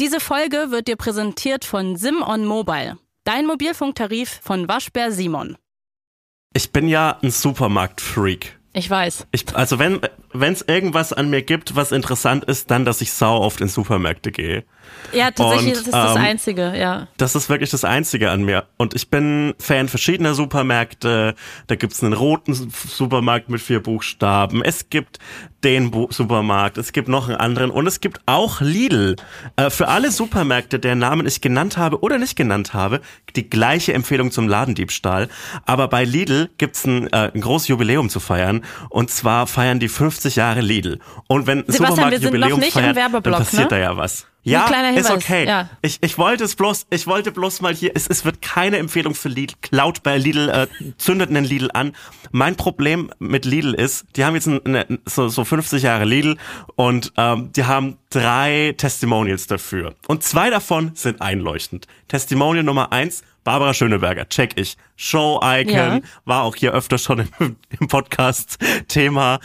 Diese Folge wird dir präsentiert von Sim on Mobile, dein Mobilfunktarif von Waschbär Simon. Ich bin ja ein Supermarktfreak. Ich weiß. Ich, also wenn es irgendwas an mir gibt, was interessant ist, dann, dass ich sau oft in Supermärkte gehe. Ja, tatsächlich Und, ist das ähm, Einzige, ja. Das ist wirklich das Einzige an mir. Und ich bin Fan verschiedener Supermärkte. Da gibt's einen roten Supermarkt mit vier Buchstaben. Es gibt den Bu Supermarkt. Es gibt noch einen anderen. Und es gibt auch Lidl. Äh, für alle Supermärkte, deren Namen ich genannt habe oder nicht genannt habe, die gleiche Empfehlung zum Ladendiebstahl. Aber bei Lidl gibt's ein, äh, ein großes Jubiläum zu feiern. Und zwar feiern die 50 Jahre Lidl. Und wenn ein Sebastian, wir sind noch Supermarktjubiläum nicht im feiert, dann Werbeblock, passiert ne? da ja was. Ja, ist okay. ja. Ich, ich wollte es bloß, ich wollte bloß mal hier, es, es wird keine Empfehlung für Lidl. Klaut bei Lidl, äh, zündet einen Lidl an. Mein Problem mit Lidl ist, die haben jetzt eine, so, so 50 Jahre Lidl und ähm, die haben drei Testimonials dafür. Und zwei davon sind einleuchtend. Testimonial Nummer eins, Barbara Schöneberger, check ich. Show-Icon, Ja. war auch hier öfter schon im, im Podcast Thema.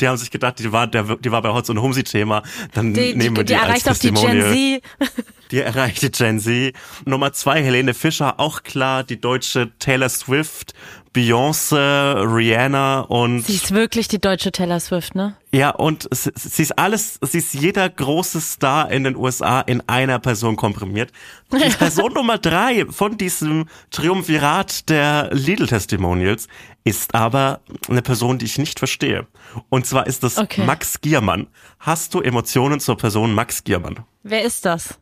Die haben sich gedacht, die war, der, die war bei Hotz und Humsi Thema. Dann Die, die, nehmen wir die, die, als erreicht auch die. Gen Z. Die erreichte Gen Z. Nummer zwei, Helene Fischer, auch klar. Die deutsche Taylor Swift, Beyoncé, Rihanna und Sie ist wirklich die deutsche Taylor Swift, ne? ja und sie, sie ist alles, sie ist jeder große Star in den USA in einer Person komprimiert. Die Person Nummer drei von diesem Triumvirat der Lidl Testimonials ist aber eine Person, die ich nicht verstehe. Und zwar ist das Okay. Max Giermann. Hast du Emotionen zur Person Max Giermann? Wer ist das?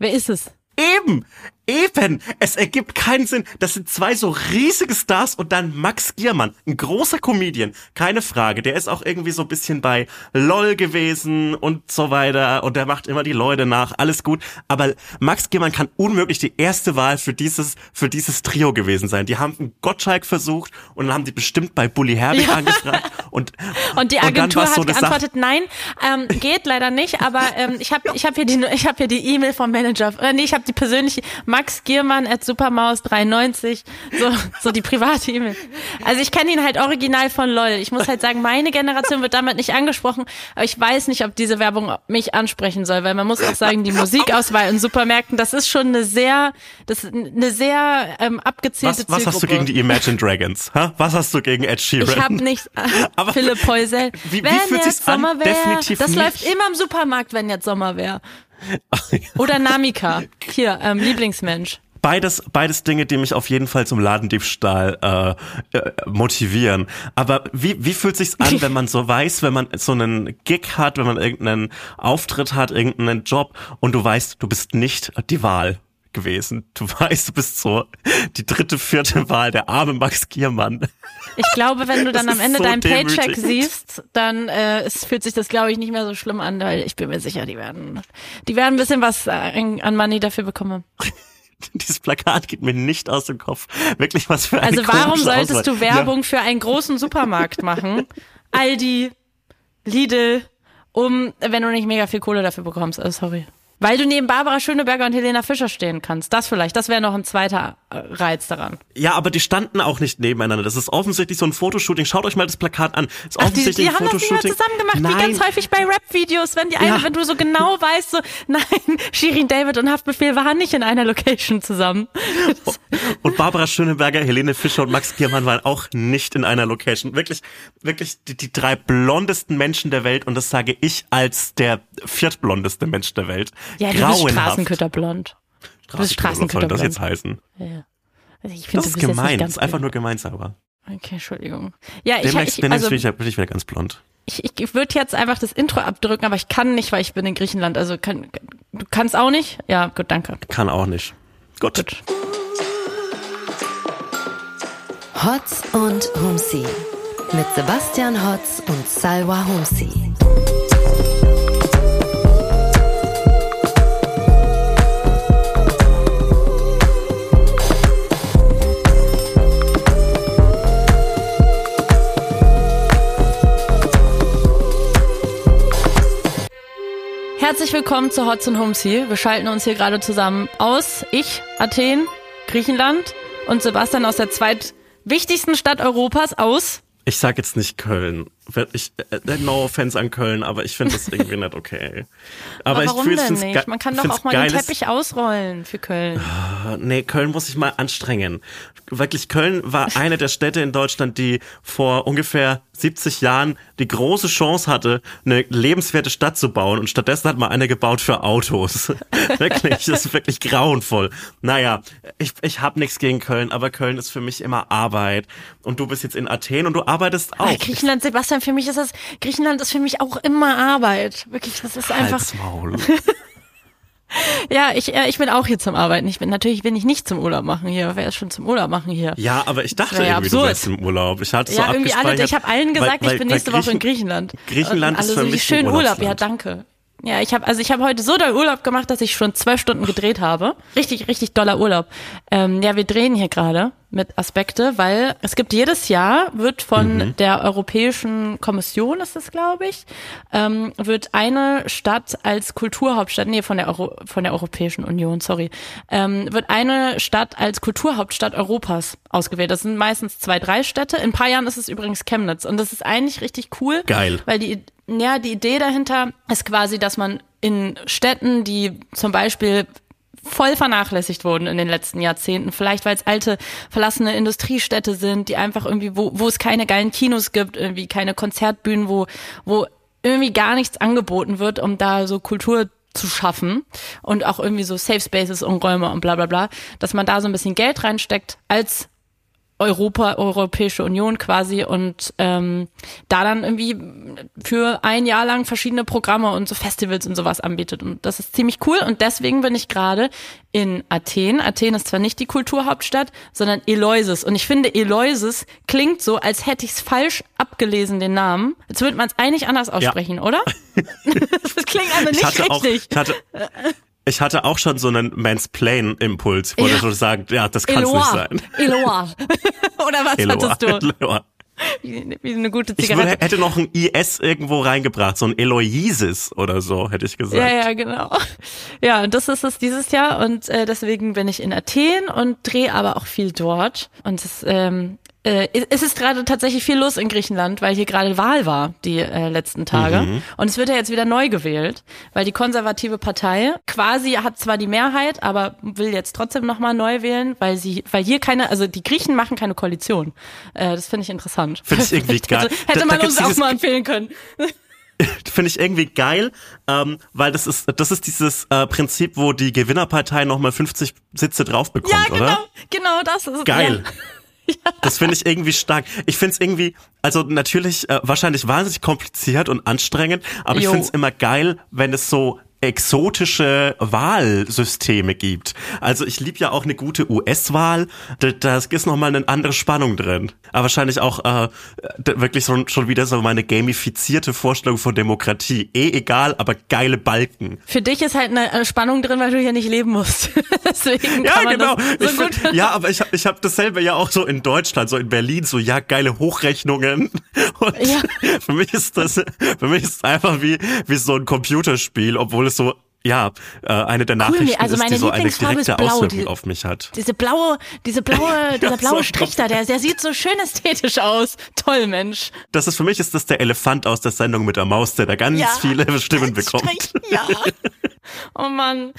Wer ist es? Eben, eben. Es ergibt keinen Sinn. Das sind zwei so riesige Stars und dann Max Giermann, ein großer Comedian, keine Frage. Der ist auch irgendwie so ein bisschen bei LOL gewesen und so weiter und der macht immer die Leute nach, alles gut. Aber Max Giermann kann unmöglich die erste Wahl für dieses, für dieses Trio gewesen sein. Die haben einen Gottschalk versucht und dann haben die bestimmt bei Bully Herbig angefragt und, Und die Agentur so hat Sache- geantwortet, nein, ähm, geht leider nicht, aber ähm, ich habe ich hab hier die ich hab hier die E-Mail vom Manager, äh, nee, ich habe die persönliche Max Giermann at Supermaus 93, so so die private E-Mail. Also ich kenne ihn halt original von LOL. Ich muss halt sagen, meine Generation wird damit nicht angesprochen, aber ich weiß nicht, ob diese Werbung mich ansprechen soll, weil man muss auch sagen, die Musikauswahl in Supermärkten, das ist schon eine sehr das ist eine sehr ähm, abgezielte Was, was hast du Zielgruppe. gegen die Imagine Dragons? Ha? Was hast du gegen Ed Sheeran? Ich habe nicht Aber Philipp Heusel. wie- wie fühlt sich's an? Sommer wäre, Definitiv das nicht. läuft immer im Supermarkt, wenn jetzt Sommer wäre. Oder Namika, hier ähm, Lieblingsmensch. Beides, beides Dinge, die mich auf jeden Fall zum Ladendiebstahl äh, äh, motivieren. Aber wie, wie fühlt sich's an, wenn man so weiß, wenn man so einen Gig hat, wenn man irgendeinen Auftritt hat, irgendeinen Job und du weißt, du bist nicht die Wahl gewesen. Du weißt, du bist so die dritte, vierte Wahl, der arme Max Giermann. Ich glaube, wenn du dann Das am Ende so deinen Paycheck siehst, dann äh, es fühlt sich das, glaube ich, nicht mehr so schlimm an, weil ich bin mir sicher, die werden, die werden ein bisschen was äh, an Money dafür bekommen. Dieses Plakat geht mir nicht aus dem Kopf. Wirklich was für eine Also warum solltest Auswahl. du Werbung für einen großen Supermarkt machen? Aldi, Lidl, um, wenn du nicht mega viel Kohle dafür bekommst. Also sorry. Weil du neben Barbara Schöneberger und Helena Fischer stehen kannst. Das vielleicht. Das wäre noch ein zweiter äh, Reiz daran. Ja, aber die standen auch nicht nebeneinander. Das ist offensichtlich so ein Fotoshooting. Schaut euch mal das Plakat an. Das ist Ach, die, offensichtlich die ein haben das nicht mehr Fotoshooting. zusammen gemacht, wie Nein. ganz häufig bei Rap-Videos, wenn die eine, Ja. wenn du so genau weißt, so, nein, Shirin David und Haftbefehl waren nicht in einer Location zusammen. Und Barbara Schöneberger, Helene Fischer und Max Giermann waren auch nicht in einer Location. Wirklich, wirklich die, die drei blondesten Menschen der Welt. Und das sage ich als der viertblondeste Mensch der Welt. Ja, du bist Grauenhaft. Straßenköterblond. Du bist Straßenköter, was soll das Straßenköterblond. jetzt heißen? Ja. Also ich finde, Das ist bist gemein. Das ist einfach nur gemein sauber. Okay, Entschuldigung. Ja, ich, Demnächst, ich, demnächst also, bin, ich, bin ich wieder ganz blond. ich, ich würde jetzt einfach das Intro abdrücken, aber ich kann nicht, weil ich bin in Griechenland. Also kann, du kannst auch nicht? Ja, gut, danke. Kann auch nicht. Gut. Gut. Hotz und Humsi mit Sebastian Hotz und Salwa Humsi. Herzlich willkommen zu Hotz und Humsi. Wir schalten uns hier gerade zusammen aus. Ich, Athen, Griechenland und Sebastian aus der zweitwichtigsten Stadt Europas aus. Ich sag jetzt nicht Köln. Ich, äh, no offense an Köln, aber ich finde das irgendwie nicht okay. Aber, aber warum ich denn nicht? Man kann doch auch mal den Teppich ausrollen für Köln. Ah, nee, Köln muss sich mal anstrengen. Wirklich, Köln war eine der Städte in Deutschland, die vor ungefähr 70 Jahren die große Chance hatte, eine lebenswerte Stadt zu bauen und stattdessen hat man eine gebaut für Autos. wirklich, das ist wirklich grauenvoll. Naja, ich, ich habe nichts gegen Köln, aber Köln ist für mich immer Arbeit und du bist jetzt in Athen und du arbeitest auch. Griechenland, Sebastian, für mich ist das, Griechenland ist für mich auch immer Arbeit. Wirklich, das ist einfach. Maul. Ja, ich, äh, ich bin auch hier zum Arbeiten. Ich bin natürlich bin ich nicht zum Urlaub machen hier. Wer ist schon zum Urlaub machen hier? Ja, aber ich dachte ja irgendwie, absurd. du wärst im Urlaub. Ich hatte ja, so irgendwie alle, ich habe allen gesagt, weil, weil, ich bin nächste Woche in Griechenland. Griechenland ist für so, mich schön Urlaub. Ja, danke. Ja, ich habe also ich habe heute so doll Urlaub gemacht, dass ich schon zwölf Stunden gedreht habe. Richtig, richtig doller Urlaub. Ähm, ja, wir drehen hier gerade mit Aspekte, weil es gibt jedes Jahr wird von mhm. der Europäischen Kommission ist es, glaube ich, ähm, wird eine Stadt als Kulturhauptstadt, nee, von der Euro, von der Europäischen Union, sorry, ähm, wird eine Stadt als Kulturhauptstadt Europas ausgewählt. Das sind meistens zwei, drei Städte. In ein paar Jahren ist es übrigens Chemnitz und das ist eigentlich richtig cool. Geil. Weil die ja, die Idee dahinter ist quasi, dass man in Städten, die zum Beispiel voll vernachlässigt wurden in den letzten Jahrzehnten. Vielleicht weil es alte verlassene Industriestädte sind, die einfach irgendwie, wo, wo es keine geilen Kinos gibt, irgendwie keine Konzertbühnen, wo, wo irgendwie gar nichts angeboten wird, um da so Kultur zu schaffen und auch irgendwie so Safe Spaces und Räume und bla bla bla, dass man da so ein bisschen Geld reinsteckt als Europa, Europäische Union quasi und ähm, da dann irgendwie für ein Jahr lang verschiedene Programme und so Festivals und sowas anbietet. Und das ist ziemlich cool und deswegen bin ich gerade in Athen. Athen ist zwar nicht die Kulturhauptstadt, sondern Eleusis. Und ich finde, Eleusis klingt so, als hätte ich es falsch abgelesen, den Namen. Jetzt würde man es eigentlich anders aussprechen, ja. oder? das klingt einfach nicht richtig. Auch, ich hatte, ich hatte auch schon so einen Mansplain-Impuls, wo ja. du sagt, ja, das kann es nicht sein. Eloa. Oder was Eloa. hattest du? Eloa. Wie, wie eine gute Zigarette. Ich würde, hätte noch ein IS irgendwo reingebracht, so ein Eloisis oder so, hätte ich gesagt. Ja, ja, genau. Ja, und das ist es dieses Jahr und äh, deswegen bin ich in Athen und drehe aber auch viel dort. Und das ähm, äh, es ist gerade tatsächlich viel los in Griechenland, weil hier gerade Wahl war die äh, letzten Tage. Mhm. Und es wird ja jetzt wieder neu gewählt, weil die konservative Partei quasi hat zwar die Mehrheit, aber will jetzt trotzdem nochmal neu wählen, weil sie, weil hier keine, also die Griechen machen keine Koalition. Äh, das finde ich interessant. Finde ich irgendwie geil. hätte, hätte man uns auch mal empfehlen können. finde ich irgendwie geil, ähm, weil das ist das ist dieses äh, Prinzip, wo die Gewinnerpartei nochmal 50 Sitze drauf bekommt, ja, genau, oder? Genau, das ist geil. Ja. Das finde ich irgendwie stark. Ich finde es irgendwie, also natürlich äh, wahrscheinlich wahnsinnig kompliziert und anstrengend, aber jo. ich finde es immer geil, wenn es so exotische Wahlsysteme gibt. Also ich liebe ja auch eine gute US-Wahl. Da, da ist nochmal eine andere Spannung drin. Aber wahrscheinlich auch äh, wirklich so, schon wieder so meine gamifizierte Vorstellung von Demokratie. Eh egal, aber geile Balken. Für dich ist halt eine äh, Spannung drin, weil du hier nicht leben musst. Deswegen ja, genau. So find, ja, aber ich habe ich hab dasselbe ja auch so in Deutschland, so in Berlin, so ja, geile Hochrechnungen. Und ja. für mich ist das, für mich ist einfach wie, wie so ein Computerspiel, obwohl es es so ja, äh, eine der Nachrichten cool, also ist, die so eine direkte blau, Auswirkung die, auf mich hat. Diese blaue, diese blaue, dieser blaue so Strich da, der, der sieht so schön ästhetisch aus. Toll, Mensch. Das ist für mich ist das der Elefant aus der Sendung mit der Maus, der da ganz ja, viele Stimmen bekommt. Strich, ja. Oh man,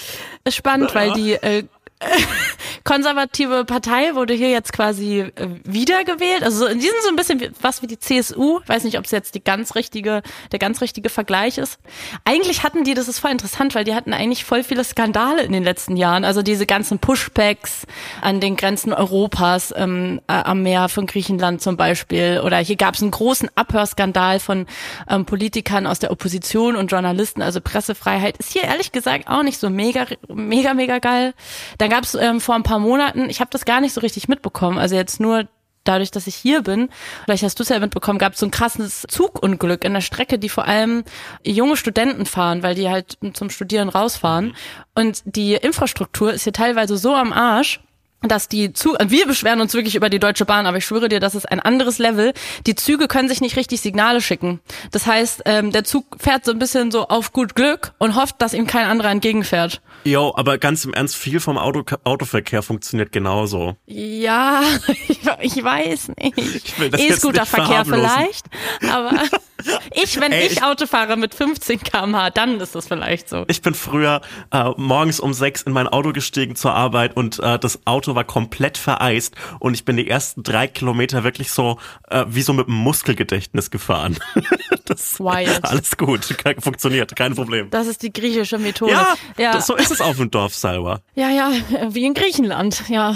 spannend, ja. weil die äh, konservative Partei wurde hier jetzt quasi äh, wiedergewählt. Also die sind so ein bisschen was wie die CSU. weiß nicht, ob es jetzt die ganz richtige, der ganz richtige Vergleich ist. Eigentlich hatten die, das ist voll interessant, weil die hatten eigentlich voll viele Skandale in den letzten Jahren. Also diese ganzen Pushbacks an den Grenzen Europas, ähm, äh, am Meer von Griechenland zum Beispiel. Oder hier gab es einen großen Abhörskandal von ähm, Politikern aus der Opposition und Journalisten. Also Pressefreiheit ist hier ehrlich gesagt auch nicht so mega, mega, mega geil. Dann gab es ähm, vor ein paar Monaten, ich habe das gar nicht so richtig mitbekommen, also jetzt nur dadurch, dass ich hier bin, vielleicht hast du es ja mitbekommen, gab es so ein krasses Zugunglück in der Strecke, die vor allem junge Studenten fahren, weil die halt zum Studieren rausfahren. Und die Infrastruktur ist hier teilweise so am Arsch, dass die Züge, wir beschweren uns wirklich über die Deutsche Bahn, aber ich schwöre dir, das ist ein anderes Level. Die Züge können sich nicht richtig Signale schicken. Das heißt, ähm, der Zug fährt so ein bisschen so auf gut Glück und hofft, dass ihm kein anderer entgegenfährt. Jo, aber ganz im Ernst, viel vom Auto, Autoverkehr funktioniert genauso. Ja, ich, ich weiß nicht. E-Scooter-Verkehr vielleicht, aber ich, wenn Ey, ich ich- Auto fahre mit 15 km/h, dann ist das vielleicht so. Ich bin früher äh, morgens um sechs in mein Auto gestiegen zur Arbeit und äh, das Auto war komplett vereist und ich bin die ersten drei Kilometer wirklich so äh, wie so mit einem Muskelgedächtnis gefahren. das Wild. alles gut, funktioniert, kein Problem. Das ist die griechische Methode. Ja, ja. Das, so ist es auf dem Dorf selber. Ja, ja, wie in Griechenland, ja.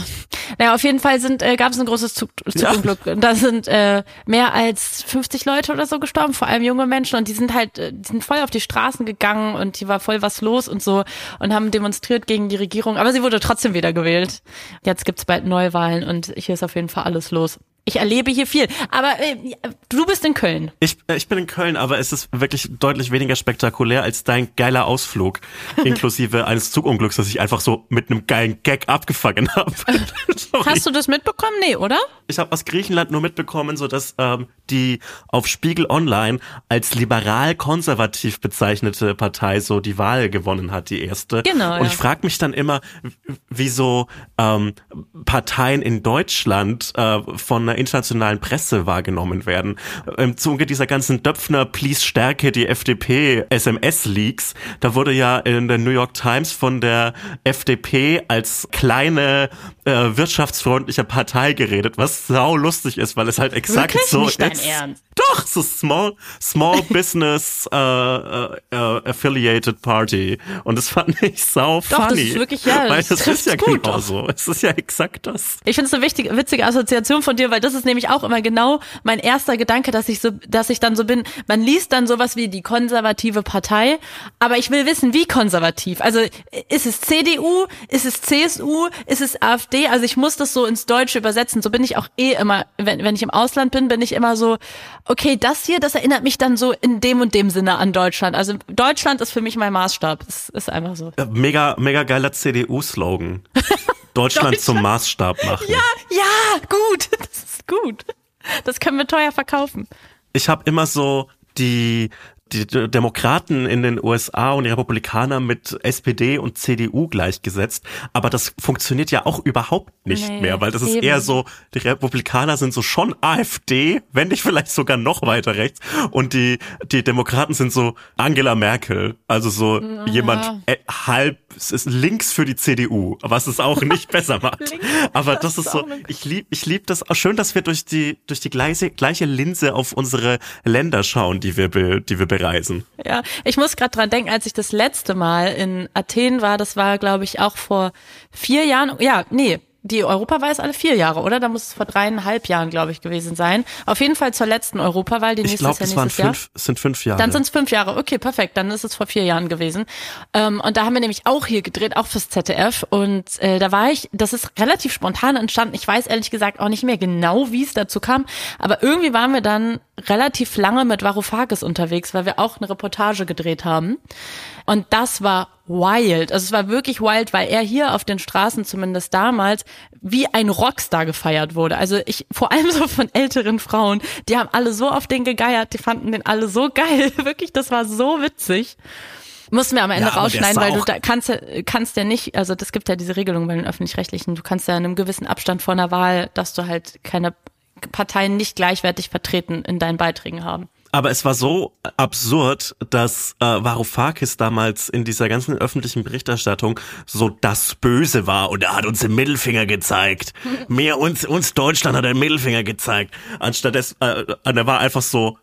Naja, auf jeden Fall sind, äh, gab es ein großes Zug, Zugunglück. Und Da sind äh, mehr als 50 Leute oder so gestorben, vor allem junge Menschen. Und die sind halt, äh, die sind voll auf die Straßen gegangen und hier war voll was los und so und haben demonstriert gegen die Regierung. Aber sie wurde trotzdem wieder gewählt. Jetzt gibt's bald Neuwahlen und hier ist auf jeden Fall alles los. Ich erlebe hier viel. Aber äh, du bist in Köln. Ich, äh, ich bin in Köln, aber es ist wirklich deutlich weniger spektakulär als dein geiler Ausflug, inklusive eines Zugunglücks, das ich einfach so mit einem geilen Gag abgefangen habe. Hast du das mitbekommen? Nee, oder? Ich habe aus Griechenland nur mitbekommen, so dass ähm, die auf Spiegel Online als liberal-konservativ bezeichnete Partei so die Wahl gewonnen hat, die erste. Genau, Und ja. ich frage mich dann immer, wieso ähm, Parteien in Deutschland äh, von einer internationalen Presse wahrgenommen werden. Im Zuge dieser ganzen Döpfner Please Stärke die FDP SMS-Leaks, da wurde ja in der New York Times von der FDP als kleine äh, wirtschaftsfreundliche Partei geredet, was sau lustig ist, weil es halt exakt Wirklich? so Nicht dein. Ernst? Doch, so small, small business äh, äh, äh, affiliated party. Und das fand ich sau Doch, das funny. ist wirklich, ja, Weil das ist ja gut, genau doch. so. Es ist ja exakt das. Ich finde es eine wichtige, witzige Assoziation von dir, weil das ist nämlich auch immer genau mein erster Gedanke, dass ich so, dass ich dann so bin. Man liest dann sowas wie die konservative Partei, aber ich will wissen, wie konservativ. Also ist es CDU, ist es CSU, ist es AfD? Also ich muss das so ins Deutsche übersetzen. So bin ich auch eh immer, wenn, wenn ich im Ausland bin, bin ich immer so, okay, das hier, das erinnert mich dann so in dem und dem Sinne an Deutschland. Also Deutschland ist für mich mein Maßstab. Das ist einfach so. Mega, mega geiler CDU-Slogan. Deutschland zum Maßstab machen. Ja, ja, gut. Das ist gut. Das können wir teuer verkaufen. ich habe immer so die die Demokraten in den USA und die Republikaner mit SPD und CDU gleichgesetzt, aber das funktioniert ja auch überhaupt nicht Nee, mehr, weil das ist eben. eher so, die Republikaner sind so schon AfD, wenn nicht vielleicht sogar noch weiter rechts und die die Demokraten sind so Angela Merkel, also so jemand äh, halb es ist links für die CDU, was es auch nicht besser macht. Links, aber das das, ist ist so, ich lieb, ich lieb das auch schön, dass wir durch die, durch die gleiche, gleiche Linse auf unsere Länder schauen, die wir, be, die wir bereisen. Ja, ich muss gerade dran denken, als ich das letzte Mal in Athen war, das war, glaube ich, auch vor vier Jahren. Ja, nee, die Europawahl ist alle vier Jahre, oder? Da muss es vor dreieinhalb Jahren, glaube ich, gewesen sein. Auf jeden Fall zur letzten Europawahl, die Ich nächstes glaube, Jahr das waren nächstes Jahr. fünf, es sind fünf Jahre. Dann sind es fünf Jahre. Okay, perfekt. Dann ist es vor vier Jahren gewesen. Ähm, und da haben wir nämlich auch hier gedreht, auch fürs ZDF. Und äh, da war ich, das ist relativ spontan entstanden. Ich weiß ehrlich gesagt auch nicht mehr genau, wie es dazu kam. Aber irgendwie waren wir dann relativ lange mit Varoufakis unterwegs, weil wir auch eine Reportage gedreht haben. Und das war wild. Also es war wirklich wild, weil er hier auf den Straßen zumindest damals wie ein Rockstar gefeiert wurde. Also ich, vor allem so von älteren Frauen, die haben alle so auf den gegeiert, die fanden den alle so geil. Wirklich, das war so witzig. Mussten wir am Ende Ja, rausschneiden, weil du da kannst ja, kannst ja nicht, also das gibt ja diese Regelung bei den öffentlich-rechtlichen, du kannst ja in einem gewissen Abstand vor einer Wahl, dass du halt keine Parteien nicht gleichwertig vertreten in deinen Beiträgen haben. Aber es war so absurd, dass äh, Varoufakis damals in dieser ganzen öffentlichen Berichterstattung so das Böse war und er hat uns den Mittelfinger gezeigt. Mir uns uns Deutschland hat den Mittelfinger gezeigt. Anstatt es, äh, und er war einfach so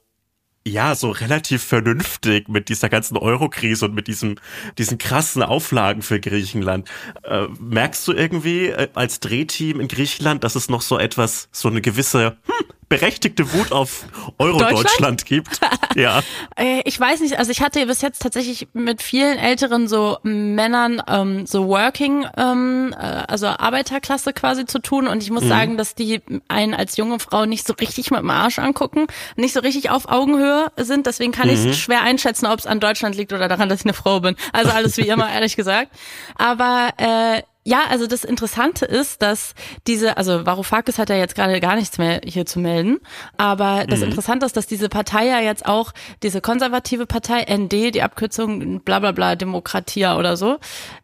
ja, so relativ vernünftig mit dieser ganzen Euro-Krise und mit diesem, diesen krassen Auflagen für Griechenland. Äh, merkst du irgendwie äh, als Drehteam in Griechenland, dass es noch so etwas, so eine gewisse hm, berechtigte Wut auf Euro-Deutschland gibt? ja. Äh, Ich weiß nicht, also ich hatte bis jetzt tatsächlich mit vielen älteren so Männern ähm, so Working, ähm, äh, also Arbeiterklasse quasi zu tun und ich muss sagen, dass die einen als junge Frau nicht so richtig mit dem Arsch angucken, nicht so richtig auf Augenhöhe sind, deswegen kann ich es schwer einschätzen, ob es an Deutschland liegt oder daran, dass ich eine Frau bin. Also alles wie immer, ehrlich gesagt. Aber äh, Ja, also das Interessante ist, dass diese, also Varoufakis hat ja jetzt gerade gar nichts mehr hier zu melden, aber das mhm. Interessante ist, dass diese Partei ja jetzt auch, diese konservative Partei, ND, die Abkürzung bla bla bla Demokratia oder so.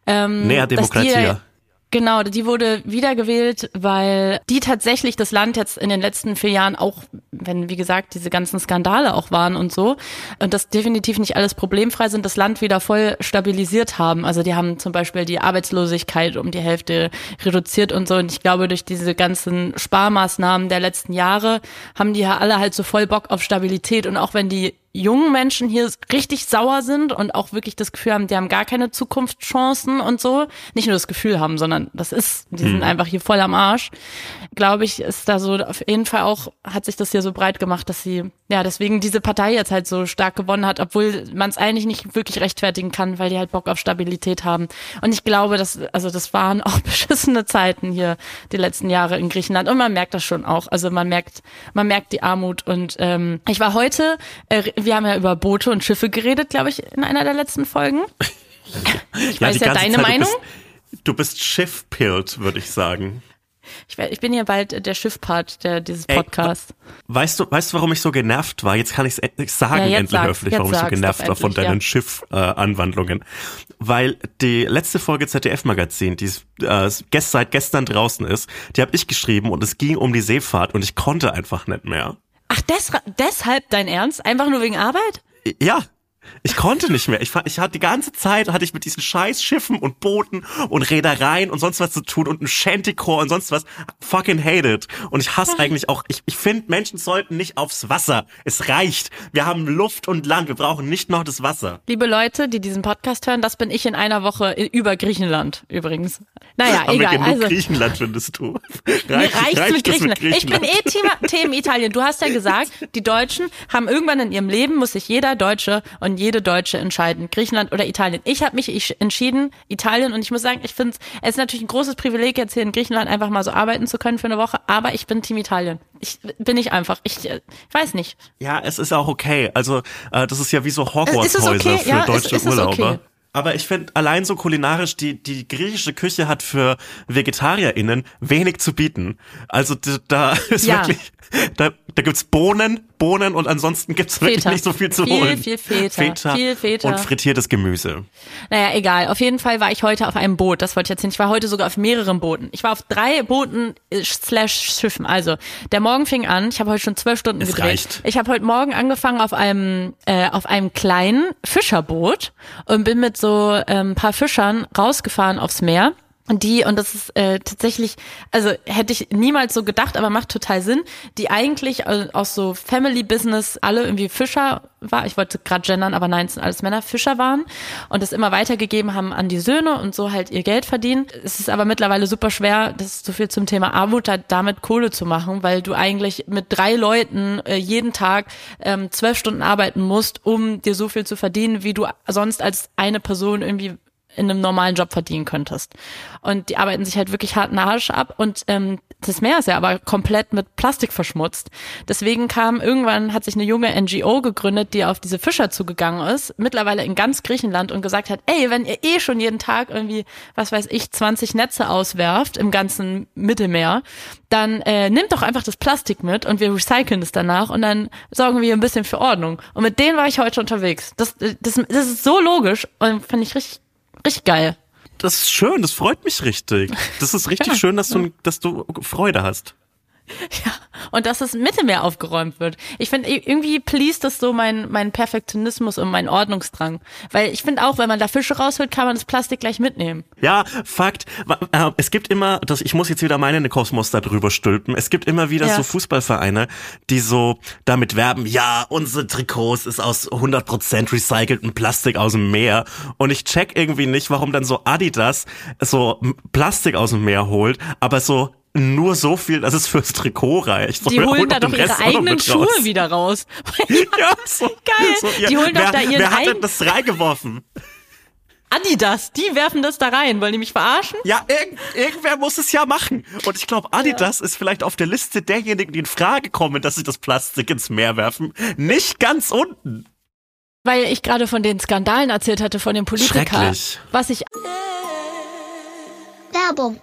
Ähm, Näher Demokratia. Genau, die wurde wiedergewählt, weil die tatsächlich das Land jetzt in den letzten vier Jahren auch, wenn wie gesagt diese ganzen Skandale auch waren und so, und das definitiv nicht alles problemfrei sind, das Land wieder voll stabilisiert haben. Also die haben zum Beispiel die Arbeitslosigkeit um die Hälfte reduziert und so. Und ich glaube, durch diese ganzen Sparmaßnahmen der letzten Jahre haben die ja alle halt so voll Bock auf Stabilität. Und auch wenn die jungen Menschen hier richtig sauer sind und auch wirklich das Gefühl haben, die haben gar keine Zukunftschancen und so. Nicht nur das Gefühl haben, sondern das ist, die sind mhm. einfach hier voll am Arsch. Glaube ich, ist da so auf jeden Fall auch, hat sich das hier so breit gemacht, dass sie, ja, deswegen diese Partei jetzt halt so stark gewonnen hat, obwohl man es eigentlich nicht wirklich rechtfertigen kann, weil die halt Bock auf Stabilität haben. Und ich glaube, dass, also das waren auch beschissene Zeiten hier die letzten Jahre in Griechenland. Und man merkt das schon auch. Also man merkt, man merkt die Armut. Und ähm, ich war heute äh, wir haben ja über Boote und Schiffe geredet, glaube ich, in einer der letzten Folgen. Ich ja, weiß ja deine Zeit, Meinung. Du bist, du bist Schiffpilt, würde ich sagen. Ich, ich, bin ja bald der Schiffpart der, dieses Podcasts. weißt du, weißt du, warum ich so genervt war? Jetzt kann ich es sagen ja, endlich höflich, warum ich so genervt war von deinen ja. Schiff-Anwandlungen. Äh, Weil die letzte Folge ZDF-Magazin, die äh, seit gestern draußen ist, die habe ich geschrieben und es ging um die Seefahrt und ich konnte einfach nicht mehr. Ach, des, deshalb dein Ernst? Einfach nur wegen Arbeit? Ja, ich konnte nicht mehr. Ich, ich hatte die ganze Zeit hatte ich mit diesen scheiß Schiffen und Booten und Reedereien und sonst was zu tun und ein Shantycore und sonst was. Fucking hate it. Und ich hasse eigentlich auch, ich, ich finde, Menschen sollten nicht aufs Wasser. Es reicht. Wir haben Luft und Land. Wir brauchen nicht noch das Wasser. Liebe Leute, die diesen Podcast hören, das bin ich in einer Woche über Griechenland übrigens. Naja, haben egal. Also, Griechenland findest du. Reich, mir reicht's reicht mit, Griechenland. mit Griechenland. Ich bin eh Thema, Themen Italien. Du hast ja gesagt, die Deutschen haben irgendwann in ihrem Leben, muss sich jeder Deutsche und jede Deutsche entscheiden, Griechenland oder Italien. Ich habe mich entschieden, Italien und ich muss sagen, ich finde es ist natürlich ein großes Privileg, jetzt hier in Griechenland einfach mal so arbeiten zu können für eine Woche, aber ich bin Team Italien. Ich bin ich einfach. Ich, ich weiß nicht. Ja, es ist auch okay. Also äh, das ist ja wie so Hogwarts-Häuser okay? für ja, deutsche ist, ist Urlauber. Okay. Aber ich finde allein so kulinarisch, die, die griechische Küche hat für VegetarierInnen wenig zu bieten. Also da ist ja. wirklich, da, da gibt's Bohnen, Bohnen und ansonsten gibt's wirklich nicht so viel zu viel, holen. Viel Feta. Feta. Viel Feta. Und frittiertes Gemüse. Naja, egal. Auf jeden Fall war ich heute auf einem Boot. Das wollte ich erzählen. Ich war heute sogar auf mehreren Booten. Ich war auf drei Booten äh, slash Schiffen. Also, der Morgen fing an. Ich habe heute schon zwölf Stunden es gedreht. Reicht. Ich habe heute Morgen angefangen auf einem, äh, auf einem kleinen Fischerboot und bin mit so äh, ein paar Fischern rausgefahren aufs Meer. Die, und das ist äh, tatsächlich, also hätte ich niemals so gedacht, aber macht total Sinn, die eigentlich aus so Family Business alle irgendwie Fischer war, ich wollte gerade gendern, aber nein, es sind alles Männer, Fischer waren und das immer weitergegeben haben an die Söhne und so halt ihr Geld verdienen. Es ist aber mittlerweile super schwer, das ist so viel zum Thema Armut, damit Kohle zu machen, weil du eigentlich mit drei Leuten äh, jeden Tag ähm, zwölf Stunden arbeiten musst, um dir so viel zu verdienen, wie du sonst als eine Person irgendwie in einem normalen Job verdienen könntest. Und die arbeiten sich halt wirklich hart Arsch ab und ähm, das Meer ist ja aber komplett mit Plastik verschmutzt. Deswegen kam irgendwann, hat sich eine junge NGO gegründet, die auf diese Fischer zugegangen ist, mittlerweile in ganz Griechenland und gesagt hat, ey, wenn ihr eh schon jeden Tag irgendwie, was weiß ich, 20 Netze auswerft im ganzen Mittelmeer, dann äh, nimmt doch einfach das Plastik mit und wir recyceln es danach und dann sorgen wir ein bisschen für Ordnung. Und mit denen war ich heute unterwegs. Das, das, das ist so logisch und fand ich richtig Richtig geil. Das ist schön, das freut mich richtig. Das ist richtig ja. schön, dass du, dass du Freude hast. Ja, und dass das Mittelmeer aufgeräumt wird. Ich finde, irgendwie pleased das so mein, mein Perfektionismus und mein Ordnungsdrang. Weil ich finde auch, wenn man da Fische rausholt, kann man das Plastik gleich mitnehmen. Ja, Fakt. Äh, es gibt immer, das, ich muss jetzt wieder meinen Kosmos da drüber stülpen. Es gibt immer wieder ja. so Fußballvereine, die so damit werben, ja, unsere Trikots ist aus 100% recyceltem Plastik aus dem Meer. Und ich check irgendwie nicht, warum dann so Adidas so Plastik aus dem Meer holt, aber so nur so viel, dass es fürs Trikot reicht. Die holen da doch ihre eigenen Schuhe raus. wieder raus. ja, so, geil. So, ja. Die holen wer, doch da ihren Wer hat denn das reingeworfen? Adidas, die werfen das da rein, wollen die mich verarschen? Ja, irg irgendwer muss es ja machen. Und ich glaube, Adidas ja. ist vielleicht auf der Liste derjenigen, die in Frage kommen, dass sie das Plastik ins Meer werfen, nicht ganz unten. Weil ich gerade von den Skandalen erzählt hatte, von den Politikern. Was ich Werbung.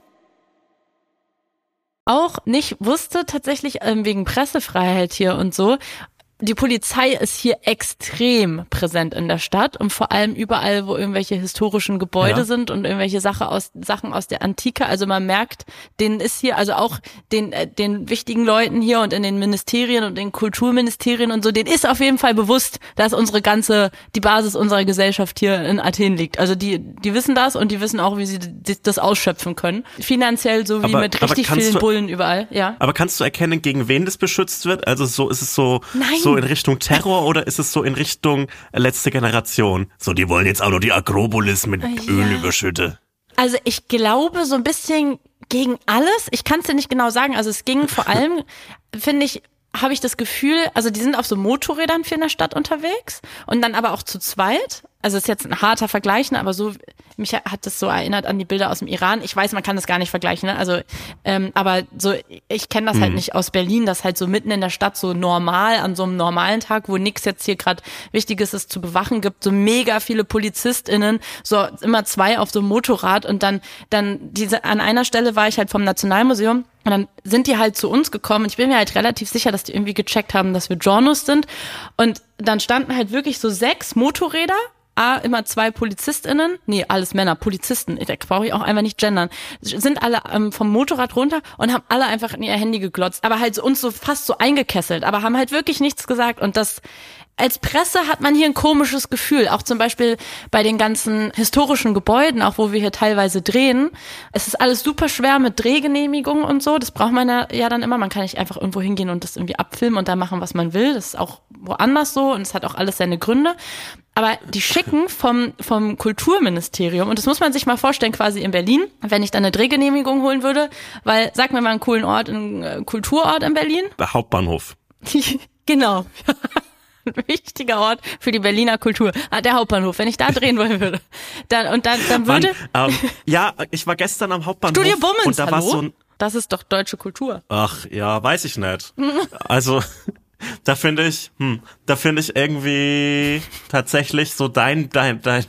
Auch nicht wusste, tatsächlich ähm, wegen Pressefreiheit hier und so. Die Polizei ist hier extrem präsent in der Stadt und vor allem überall, wo irgendwelche historischen Gebäude Ja. sind und irgendwelche Sache aus, Sachen aus der Antike. Also man merkt, denen ist hier, also auch den, äh, den wichtigen Leuten hier und in den Ministerien und den Kulturministerien und so, denen ist auf jeden Fall bewusst, dass unsere ganze, die Basis unserer Gesellschaft hier in Athen liegt. Also die, die wissen das und die wissen auch, wie sie das ausschöpfen können. Finanziell sowie Aber- mit richtig vielen du- Bullen überall, ja. Aber kannst du erkennen, gegen wen das beschützt wird? Also so ist es so, Nein. so in Richtung Terror oder ist es so in Richtung letzte Generation? So, die wollen jetzt auch noch die Akropolis mit Öl überschütten. Also ich glaube so ein bisschen gegen alles. Ich kann es dir nicht genau sagen. Also es ging vor allem, finde ich, habe ich das Gefühl, also die sind auf so Motorrädern für in der Stadt unterwegs und dann aber auch zu zweit. Also ist jetzt ein harter Vergleich, ne? aber so mich hat das so erinnert an die Bilder aus dem Iran. Ich weiß, man kann das gar nicht vergleichen, ne? also ähm, aber so ich kenne das halt nicht aus Berlin, das halt so mitten in der Stadt so normal an so einem normalen Tag, wo nix jetzt hier gerade Wichtiges ist zu bewachen gibt, so mega viele PolizistInnen, so immer zwei auf so einem Motorrad und dann dann diese an einer Stelle war ich halt vom Nationalmuseum und dann sind die halt zu uns gekommen. Und ich bin mir halt relativ sicher, dass die irgendwie gecheckt haben, dass wir Journos sind. Und dann standen halt wirklich so sechs Motorräder. A, immer zwei PolizistInnen, nee, alles Männer, Polizisten, da brauche ich auch einfach nicht gendern, sind alle ähm, vom Motorrad runter und haben alle einfach in ihr Handy geglotzt, aber halt uns so fast so eingekesselt, aber haben halt wirklich nichts gesagt. Und das, als Presse hat man hier ein komisches Gefühl, auch zum Beispiel bei den ganzen historischen Gebäuden, auch wo wir hier teilweise drehen. Es ist alles super schwer mit Drehgenehmigungen und so. Das braucht man ja, ja dann immer. Man kann nicht einfach irgendwo hingehen und das irgendwie abfilmen und da machen, was man will. Das ist auch woanders so und es hat auch alles seine Gründe. Aber die schicken vom, vom Kulturministerium, und das muss man sich mal vorstellen, quasi in Berlin, wenn ich dann eine Drehgenehmigung holen würde, weil, sag mir mal einen coolen Ort, einen äh, Kulturort in Berlin. Hauptbahnhof. genau. Ein wichtiger Ort für die Berliner Kultur. Ah, der Hauptbahnhof, wenn ich da drehen wollen würde. Dann, und dann, dann würde. Wann, ähm, ja, ich war gestern am Hauptbahnhof. Studio Bummens, und da war so ein, das ist doch deutsche Kultur. Ach ja, weiß ich nicht. Also da finde ich, hm, da finde ich irgendwie tatsächlich so dein, dein, dein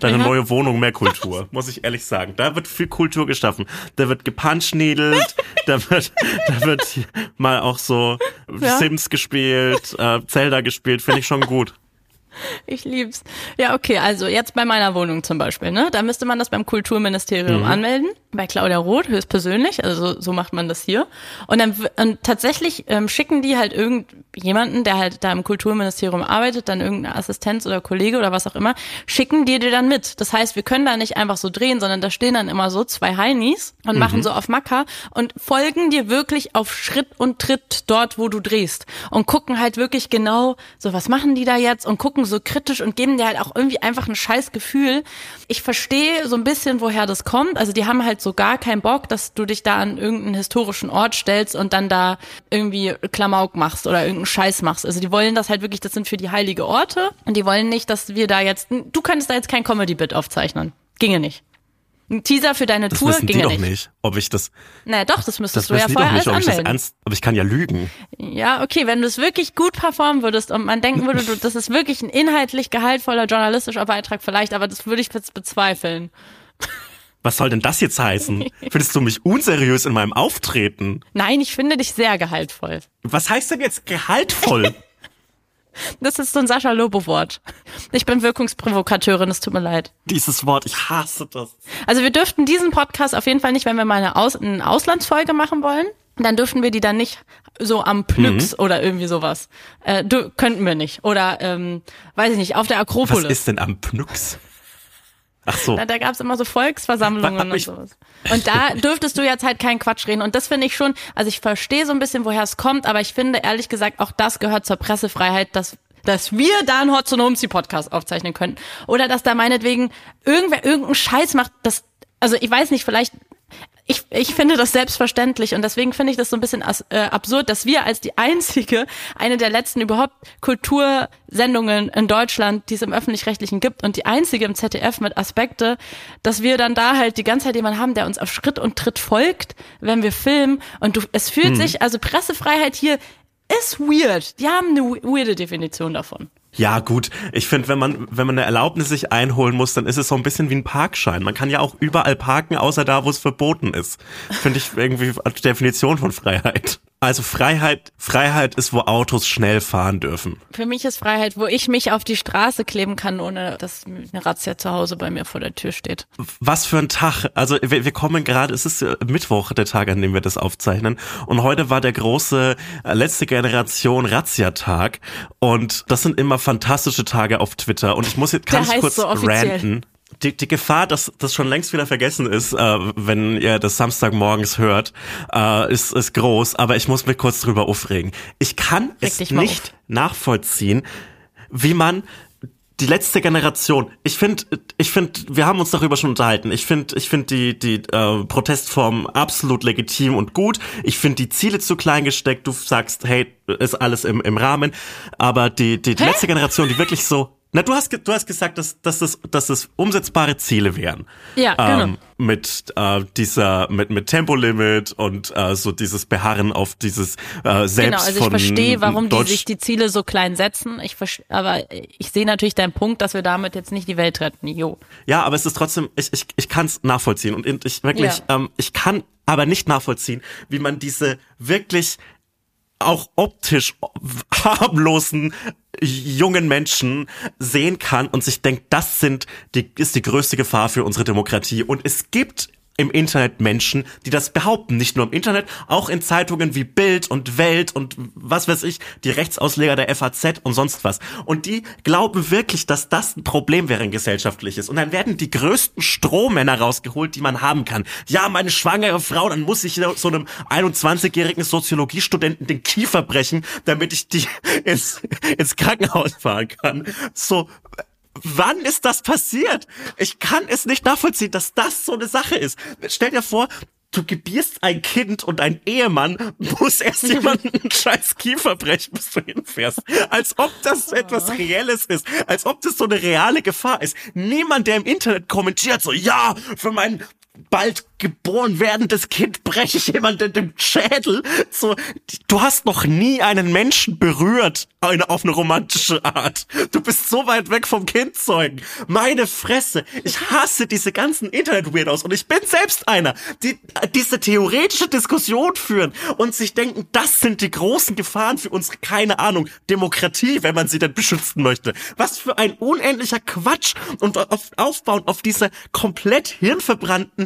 deine Ja. neue Wohnung mehr Kultur, muss ich ehrlich sagen. Da wird viel Kultur geschaffen. Da wird gepunchniedelt, da wird, da wird mal auch so Ja. Sims gespielt, äh, Zelda gespielt, finde ich schon gut. Ich lieb's. Ja, okay, also jetzt bei meiner Wohnung zum Beispiel, ne? Da müsste man das beim Kulturministerium anmelden, bei Claudia Roth höchstpersönlich, also so, so macht man das hier. Und dann und tatsächlich ähm, schicken die halt irgendjemanden, der halt da im Kulturministerium arbeitet, dann irgendeine Assistenz oder Kollege oder was auch immer, schicken die dir dann mit. Das heißt, wir können da nicht einfach so drehen, sondern da stehen dann immer so zwei Heinis und machen so auf Macker und folgen dir wirklich auf Schritt und Tritt dort, wo du drehst und gucken halt wirklich genau, so was machen die da jetzt und gucken so kritisch und geben dir halt auch irgendwie einfach ein scheiß Gefühl. Ich verstehe so ein bisschen, woher das kommt. Also die haben halt so gar keinen Bock, dass du dich da an irgendeinen historischen Ort stellst und dann da irgendwie Klamauk machst oder irgendeinen Scheiß machst. Also die wollen das halt wirklich, das sind für die heilige Orte und die wollen nicht, dass wir da jetzt, du könntest da jetzt kein Comedy-Bit aufzeichnen. Ginge nicht. Ein Teaser für deine Das Tour wissen die ginge doch nicht. nicht, ob ich das, Naja, doch, das müsstest das du ja die vorher nicht, ob alles ich das ernst, aber ich kann ja lügen. Ja, okay, wenn du es wirklich gut performen würdest und man denken würde, du, das ist wirklich ein inhaltlich gehaltvoller journalistischer Beitrag vielleicht, aber das würde ich jetzt bezweifeln. Was soll denn das jetzt heißen? Findest du mich unseriös in meinem Auftreten? Nein, ich finde dich sehr gehaltvoll. Was heißt denn jetzt gehaltvoll? Das ist so ein Sascha Lobo-Wort. Ich bin Wirkungsprovokateurin, es tut mir leid. Dieses Wort, ich hasse das. Also wir dürften diesen Podcast auf jeden Fall nicht, wenn wir mal eine, Aus eine Auslandsfolge machen wollen, dann dürften wir die dann nicht so am Pnyx Mhm. oder irgendwie sowas. Äh, du, könnten wir nicht. Oder, ähm, weiß ich nicht, auf der Was Akropolis. ist denn am Pnux? Ach so. Da, da gab's immer so Volksversammlungen und sowas. Und da dürftest du jetzt halt keinen Quatsch reden. Und das finde ich schon, also ich verstehe so ein bisschen, woher es kommt, aber ich finde ehrlich gesagt, auch das gehört zur Pressefreiheit, dass dass wir da einen Hot Homesy Podcast aufzeichnen könnten. Oder dass da meinetwegen irgendwer irgendeinen Scheiß macht, das, also ich weiß nicht, vielleicht, ich, ich finde das selbstverständlich und deswegen finde ich das so ein bisschen as, äh, absurd, dass wir als die einzige, eine der letzten überhaupt Kultursendungen in Deutschland, die es im Öffentlich-Rechtlichen gibt und die einzige im ZDF mit Aspekte, dass wir dann da halt die ganze Zeit jemanden haben, der uns auf Schritt und Tritt folgt, wenn wir filmen und du, es fühlt sich, also Pressefreiheit hier ist weird. Die haben eine weirde Definition davon. Ja, gut. Ich finde, wenn man, wenn man eine Erlaubnis sich einholen muss, dann ist es so ein bisschen wie ein Parkschein. Man kann ja auch überall parken, außer da, wo es verboten ist. Finde ich irgendwie die Definition von Freiheit. Also Freiheit, Freiheit ist, wo Autos schnell fahren dürfen. Für mich ist Freiheit, wo ich mich auf die Straße kleben kann, ohne dass eine Razzia zu Hause bei mir vor der Tür steht. Was für ein Tag. Also wir, wir kommen gerade, es ist äh, Mittwoch, der Tag, an dem wir das aufzeichnen. Und heute war der große äh, letzte Generation Razzia-Tag. Und das sind immer fantastische Tage auf Twitter. Und ich muss jetzt ganz kurz so ranten. Die, die Gefahr, dass das schon längst wieder vergessen ist, äh, wenn ihr das Samstagmorgens hört, äh, ist, ist groß. Aber ich muss mich kurz drüber aufregen. Ich kann es dich mal nicht nachvollziehen, wie man die letzte Generation. Ich finde, ich finde, wir haben uns darüber schon unterhalten. Ich finde, ich finde die die äh, Protestform absolut legitim und gut. Ich finde die Ziele zu klein gesteckt. Du sagst, hey, ist alles im im Rahmen. Aber die die, die letzte Generation, die wirklich so na, du hast, du hast gesagt, dass, dass, das, dass das umsetzbare Ziele wären. Ja, genau. Mit äh, dieser, mit, mit Tempolimit und äh, so dieses Beharren auf dieses äh, selbst Genau, also ich verstehe, warum die Deutsch sich die Ziele so klein setzen. Ich aber ich sehe natürlich deinen Punkt, dass wir damit jetzt nicht die Welt retten. Jo. Ja, aber es ist trotzdem, ich, ich, ich kann es nachvollziehen und ich wirklich, Ja. ähm, ich kann aber nicht nachvollziehen, wie man diese wirklich auch optisch harmlosen jungen Menschen sehen kann und sich denkt, das sind die, ist die größte Gefahr für unsere Demokratie. Und es gibt im Internet Menschen, die das behaupten. Nicht nur im Internet, auch in Zeitungen wie Bild und Welt und was weiß ich, die Rechtsausleger der FAZ und sonst was. Und die glauben wirklich, dass das ein Problem wäre, ein gesellschaftliches. Und dann werden die größten Strohmänner rausgeholt, die man haben kann. Ja, meine schwangere Frau, dann muss ich so einem 21-jährigen Soziologiestudenten den Kiefer brechen, damit ich die ins, ins Krankenhaus fahren kann. So, Wann ist das passiert? Ich kann es nicht nachvollziehen, dass das so eine Sache ist. Stell dir vor, du gebierst ein Kind und ein Ehemann muss erst jemanden einen scheiß Kiefer brechen, bis du hinfährst. Als ob das etwas Reelles ist. Als ob das so eine reale Gefahr ist. Niemand, der im Internet kommentiert so, ja, für meinen bald geboren werdendes Kind breche ich jemanden den Schädel. So, du hast noch nie einen Menschen berührt auf eine romantische Art. Du bist so weit weg vom Kindzeugen. Meine Fresse. Ich hasse diese ganzen Internet-Weirdos und ich bin selbst einer, die diese theoretische Diskussion führen und sich denken, das sind die großen Gefahren für unsere, keine Ahnung, Demokratie, wenn man sie denn beschützen möchte. Was für ein unendlicher Quatsch und auf, aufbauend auf diese komplett hirnverbrannten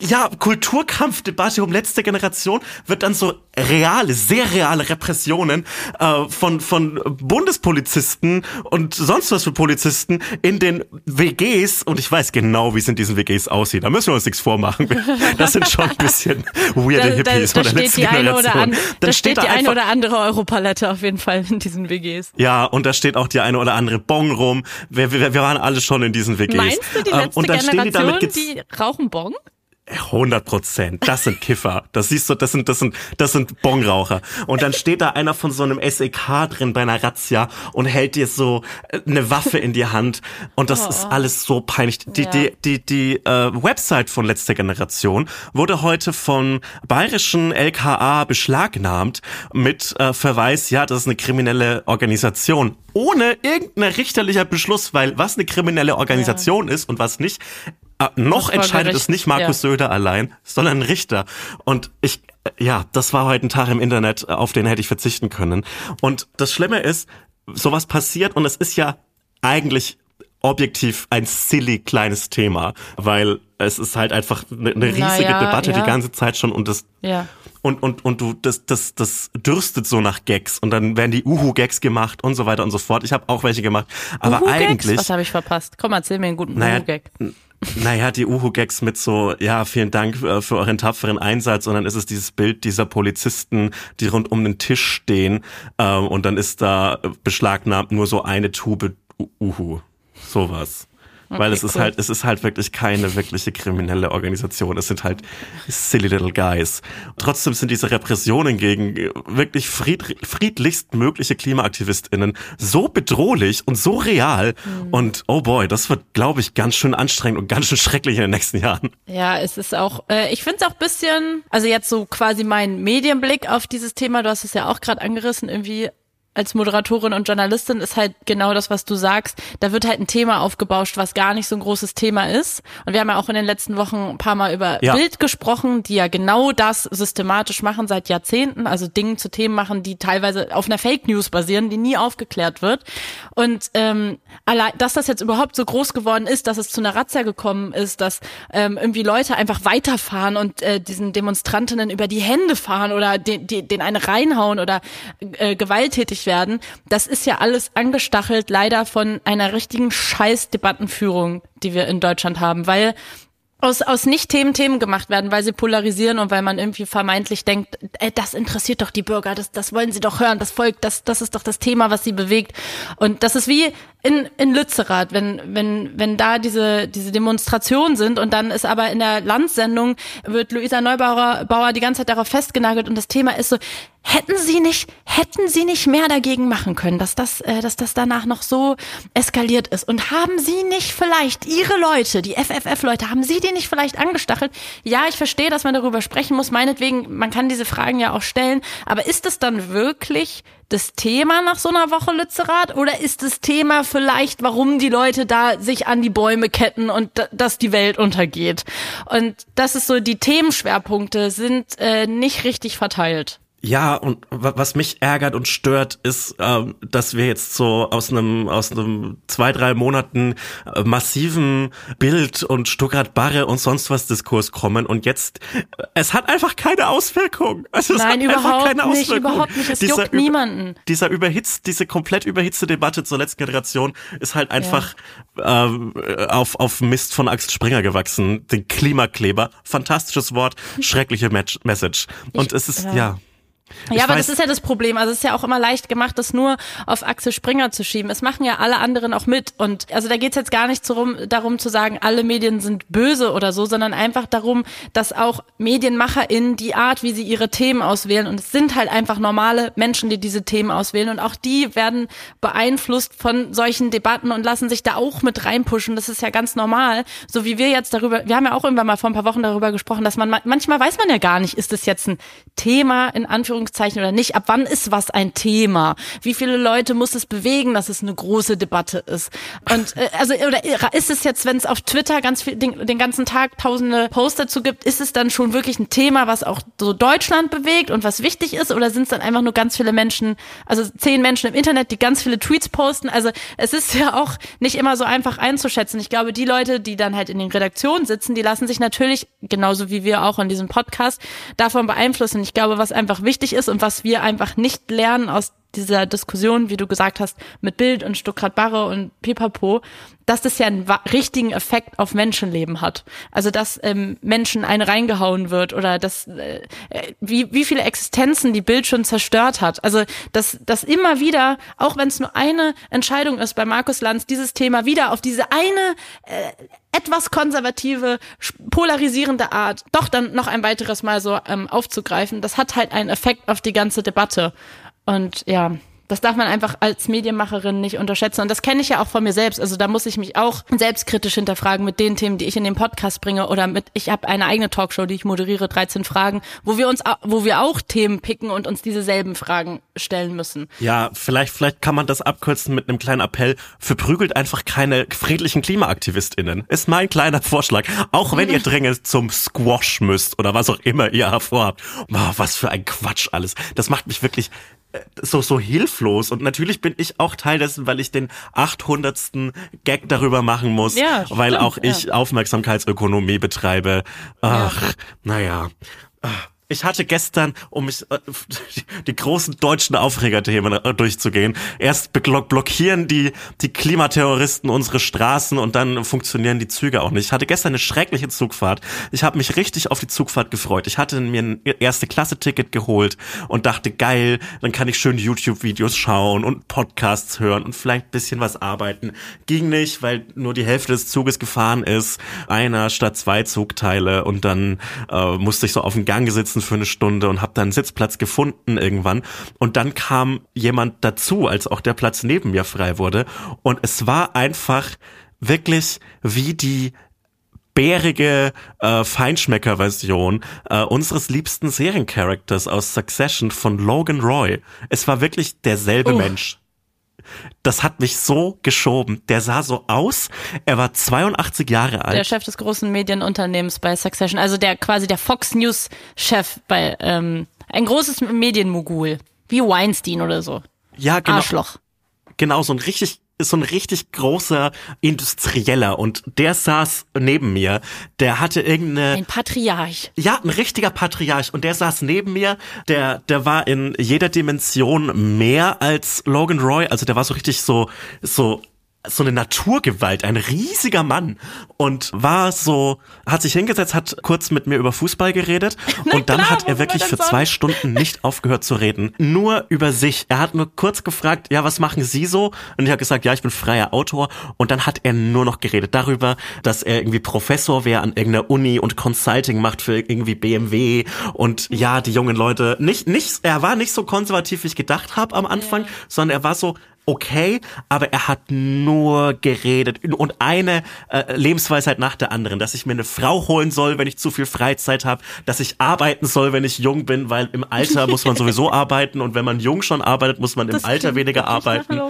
ja, Kulturkampfdebatte um letzte Generation wird dann so reale, sehr reale Repressionen äh, von von Bundespolizisten und sonst was für Polizisten in den WGs und ich weiß genau, wie es in diesen WGs aussieht. Da müssen wir uns nichts vormachen. Das sind schon ein bisschen weirde Hippies da, da, von der letzten Generation. An, da steht, die eine oder andere Europalette auf jeden Fall in diesen WGs. Ja, und da steht auch die eine oder andere Bong rum. Wir, wir, wir waren alle schon in diesen WGs. Meinst du, die Ähm, letzte und dann die Generation, damit die rauchen Bong? 100 Prozent. Das sind Kiffer. Das siehst du, das sind, das sind, das sind Bongraucher. Und dann steht da einer von so einem SEK drin bei einer Razzia und hält dir so äh, eine Waffe in die Hand. Und das ist alles so peinlich. Die, Ja. die, die, die äh, Website von letzter Generation wurde heute vom bayerischen LKA beschlagnahmt mit äh, Verweis, ja, das ist eine kriminelle Organisation. Ohne irgendein richterlicher Beschluss, weil was eine kriminelle Organisation ist und was nicht, äh, noch entscheidet es nicht Markus ja. Söder allein, sondern ein Richter. Und ich, ja, das war heute ein Tag im Internet, auf den hätte ich verzichten können. Und das Schlimme ist, sowas passiert und es ist ja eigentlich objektiv ein silly kleines Thema, weil es ist halt einfach eine, eine riesige Naja, Debatte ja. die ganze Zeit schon und das Ja. und und und du das das das dürstet so nach Gags und dann werden die Uhu Gags gemacht und so weiter und so fort. Ich habe auch welche gemacht, aber eigentlich Was habe ich verpasst? Komm, erzähl mir einen guten naja, Uhu-Gag. n- naja, die Uhu-Gags mit so, ja, vielen Dank äh, für euren tapferen Einsatz und dann ist es dieses Bild dieser Polizisten, die rund um den Tisch stehen äh, und dann ist da beschlagnahmt nur so eine Tube Uhu. Sowas. Weil es ist cool. halt, es ist halt wirklich keine wirkliche kriminelle Organisation. Es sind halt silly little guys. Trotzdem sind diese Repressionen gegen wirklich fried, friedlichst mögliche KlimaaktivistInnen so bedrohlich und so real. Mhm. Und oh boy, das wird, glaube ich, ganz schön anstrengend und ganz schön schrecklich in den nächsten Jahren. Ja, es ist auch, äh, ich finde es auch ein bisschen, also jetzt so quasi mein Medienblick auf dieses Thema, du hast es ja auch gerade angerissen, irgendwie als Moderatorin und Journalistin ist halt genau das, was du sagst. Da wird halt ein Thema aufgebauscht, was gar nicht so ein großes Thema ist. Und wir haben ja auch in den letzten Wochen ein paar Mal über Ja. Bild gesprochen, die ja genau das systematisch machen seit Jahrzehnten, also Dinge zu Themen machen, die teilweise auf einer Fake News basieren, die nie aufgeklärt wird. Und ähm, allein, dass das jetzt überhaupt so groß geworden ist, dass es zu einer Razzia gekommen ist, dass ähm, irgendwie Leute einfach weiterfahren und äh, diesen Demonstrantinnen über die Hände fahren oder den, den, den eine reinhauen oder äh, gewalttätig werden, das ist ja alles angestachelt leider von einer richtigen Scheiß-Debattenführung, die wir in Deutschland haben, weil aus, aus Nicht-Themen Themen gemacht werden, weil sie polarisieren und weil man irgendwie vermeintlich denkt, ey, das interessiert doch die Bürger, das, das wollen sie doch hören, das Volk, das, das ist doch das Thema, was sie bewegt. Und das ist wie in, in Lützerath, wenn, wenn, wenn da diese, diese Demonstrationen sind und dann ist aber in der Landsendung wird Luisa Neubauer Bauer die ganze Zeit darauf festgenagelt und das Thema ist so, hätten sie nicht, hätten sie nicht mehr dagegen machen können, dass das, äh, dass das danach noch so eskaliert ist und haben sie nicht vielleicht ihre Leute, die FFF-Leute, haben sie die nicht vielleicht angestachelt? Ja, ich verstehe, dass man darüber sprechen muss. Meinetwegen, man kann diese Fragen ja auch stellen. Aber ist es dann wirklich das Thema nach so einer Woche Lützerath oder ist das Thema vielleicht, warum die Leute da sich an die Bäume ketten und da- dass die Welt untergeht? Und das ist so, die Themenschwerpunkte sind äh, nicht richtig verteilt. Ja, und wa- was mich ärgert und stört, ist, ähm, dass wir jetzt so aus einem aus einem zwei drei Monaten äh, massiven Bild und Stuttgart Barre und sonst was Diskurs kommen und jetzt äh, es hat einfach keine Auswirkung. Also es Nein, hat überhaupt keine nicht, Auswirkung. überhaupt nicht. Es Dieser juckt niemanden. Dieser überhitzt, diese komplett überhitzte Debatte zur letzten Generation ist halt einfach ähm, auf auf Mist von Axt Springer gewachsen. Den Klimakleber, fantastisches Wort, schreckliche Match Message. Und es ist ja. ja Ja, Ich aber weiß- das ist ja das Problem. Also es ist ja auch immer leicht gemacht, das nur auf Axel Springer zu schieben. Es machen ja alle anderen auch mit. Und also da geht's jetzt gar nicht darum, darum zu sagen, alle Medien sind böse oder so, sondern einfach darum, dass auch MedienmacherInnen die Art, wie sie ihre Themen auswählen, und es sind halt einfach normale Menschen, die diese Themen auswählen. Und auch die werden beeinflusst von solchen Debatten und lassen sich da auch mit reinpushen. Das ist ja ganz normal. So wie wir jetzt darüber, wir haben ja auch irgendwann mal vor ein paar Wochen darüber gesprochen, dass man ma- manchmal weiß man ja gar nicht, ist das jetzt ein Thema in Anführungszeichen oder nicht? Ab wann ist was ein Thema? Wie viele Leute muss es bewegen, dass es eine große Debatte ist? Und äh, also oder ist es jetzt, wenn es auf Twitter ganz viel den, den ganzen Tag tausende Posts dazu gibt, ist es dann schon wirklich ein Thema, was auch so Deutschland bewegt und was wichtig ist? Oder sind es dann einfach nur ganz viele Menschen, also zehn Menschen im Internet, die ganz viele Tweets posten? Also es ist ja auch nicht immer so einfach einzuschätzen. Ich glaube, die Leute, die dann halt in den Redaktionen sitzen, die lassen sich natürlich, genauso wie wir auch in diesem Podcast, davon beeinflussen. Ich glaube, was einfach wichtig ist und was wir einfach nicht lernen aus dieser Diskussion, wie du gesagt hast, mit Bild und Stuttgart Barre und Pipapo, dass das ja einen richtigen Effekt auf Menschenleben hat. Also dass ähm, Menschen eine reingehauen wird oder dass äh, wie, wie viele Existenzen die Bild schon zerstört hat. Also dass, dass immer wieder, auch wenn es nur eine Entscheidung ist bei Markus Lanz, dieses Thema wieder auf diese eine äh, etwas konservative, polarisierende Art doch dann noch ein weiteres Mal so ähm, aufzugreifen, das hat halt einen Effekt auf die ganze Debatte. Und ja, das darf man einfach als Medienmacherin nicht unterschätzen. Und das kenne ich ja auch von mir selbst. Also da muss ich mich auch selbstkritisch hinterfragen mit den Themen, die ich in den Podcast bringe. Oder mit, ich habe eine eigene Talkshow, die ich moderiere, 13 Fragen, wo wir uns, wo wir auch Themen picken und uns diese selben Fragen stellen müssen. Ja, vielleicht, vielleicht kann man das abkürzen mit einem kleinen Appell. Verprügelt einfach keine friedlichen KlimaaktivistInnen. Ist mein kleiner Vorschlag. Auch wenn ihr dringend zum Squash müsst oder was auch immer ihr vorhabt. Wow, was für ein Quatsch alles. Das macht mich wirklich so, so hilflos. Und natürlich bin ich auch Teil dessen, weil ich den 800. Gag darüber machen muss. Ja, weil stimmt, auch ich ja. Aufmerksamkeitsökonomie betreibe. Ach, naja. Ah, Ich hatte gestern, um mich äh, die großen deutschen Aufregerthemen äh, durchzugehen, erst block blockieren die die Klimaterroristen unsere Straßen und dann funktionieren die Züge auch nicht. Ich hatte gestern eine schreckliche Zugfahrt. Ich habe mich richtig auf die Zugfahrt gefreut. Ich hatte mir ein erste Klasse Ticket geholt und dachte geil, dann kann ich schön YouTube Videos schauen und Podcasts hören und vielleicht bisschen was arbeiten. Ging nicht, weil nur die Hälfte des Zuges gefahren ist, einer statt zwei Zugteile und dann äh, musste ich so auf dem Gang sitzen für eine Stunde und habe dann einen Sitzplatz gefunden irgendwann und dann kam jemand dazu, als auch der Platz neben mir frei wurde und es war einfach wirklich wie die bärige äh, Feinschmecker-Version äh, unseres liebsten Seriencharakters aus Succession von Logan Roy. Es war wirklich derselbe Oh. Mensch. Das hat mich so geschoben. Der sah so aus. Er war 82 Jahre alt. Der Chef des großen Medienunternehmens bei Succession, also der quasi der Fox News Chef bei ähm, ein großes Medienmogul, wie Weinstein oder so. ja, genau. Arschloch. Genau, so ein richtig, so ein richtig großer Industrieller und der saß neben mir. Der hatte irgendeine Ein Patriarch. Ja, ein richtiger Patriarch. Und der saß neben mir. Der, der war in jeder Dimension mehr als Logan Roy. Also der war so richtig so, so, so eine Naturgewalt, ein riesiger Mann. Und war so, hat sich hingesetzt, hat kurz mit mir über Fußball geredet. und dann klar, hat er wirklich für zwei? Stunden nicht aufgehört zu reden. Nur über sich. Er hat nur kurz gefragt, ja, was machen Sie so? Und ich habe gesagt, ja, ich bin freier Autor. Und dann hat er nur noch geredet darüber, dass er irgendwie Professor wäre an irgendeiner Uni und Consulting macht für irgendwie BMW. Und ja, die jungen Leute, nicht, nicht, er war nicht so konservativ, wie ich gedacht habe am Anfang, sondern er war so, okay, aber er hat nur geredet und eine äh, Lebensweisheit nach der anderen, dass ich mir eine Frau holen soll, wenn ich zu viel Freizeit habe, dass ich arbeiten soll, wenn ich jung bin, weil im Alter muss man sowieso arbeiten und wenn man jung schon arbeitet, muss man im Das Alter klingt weniger arbeiten.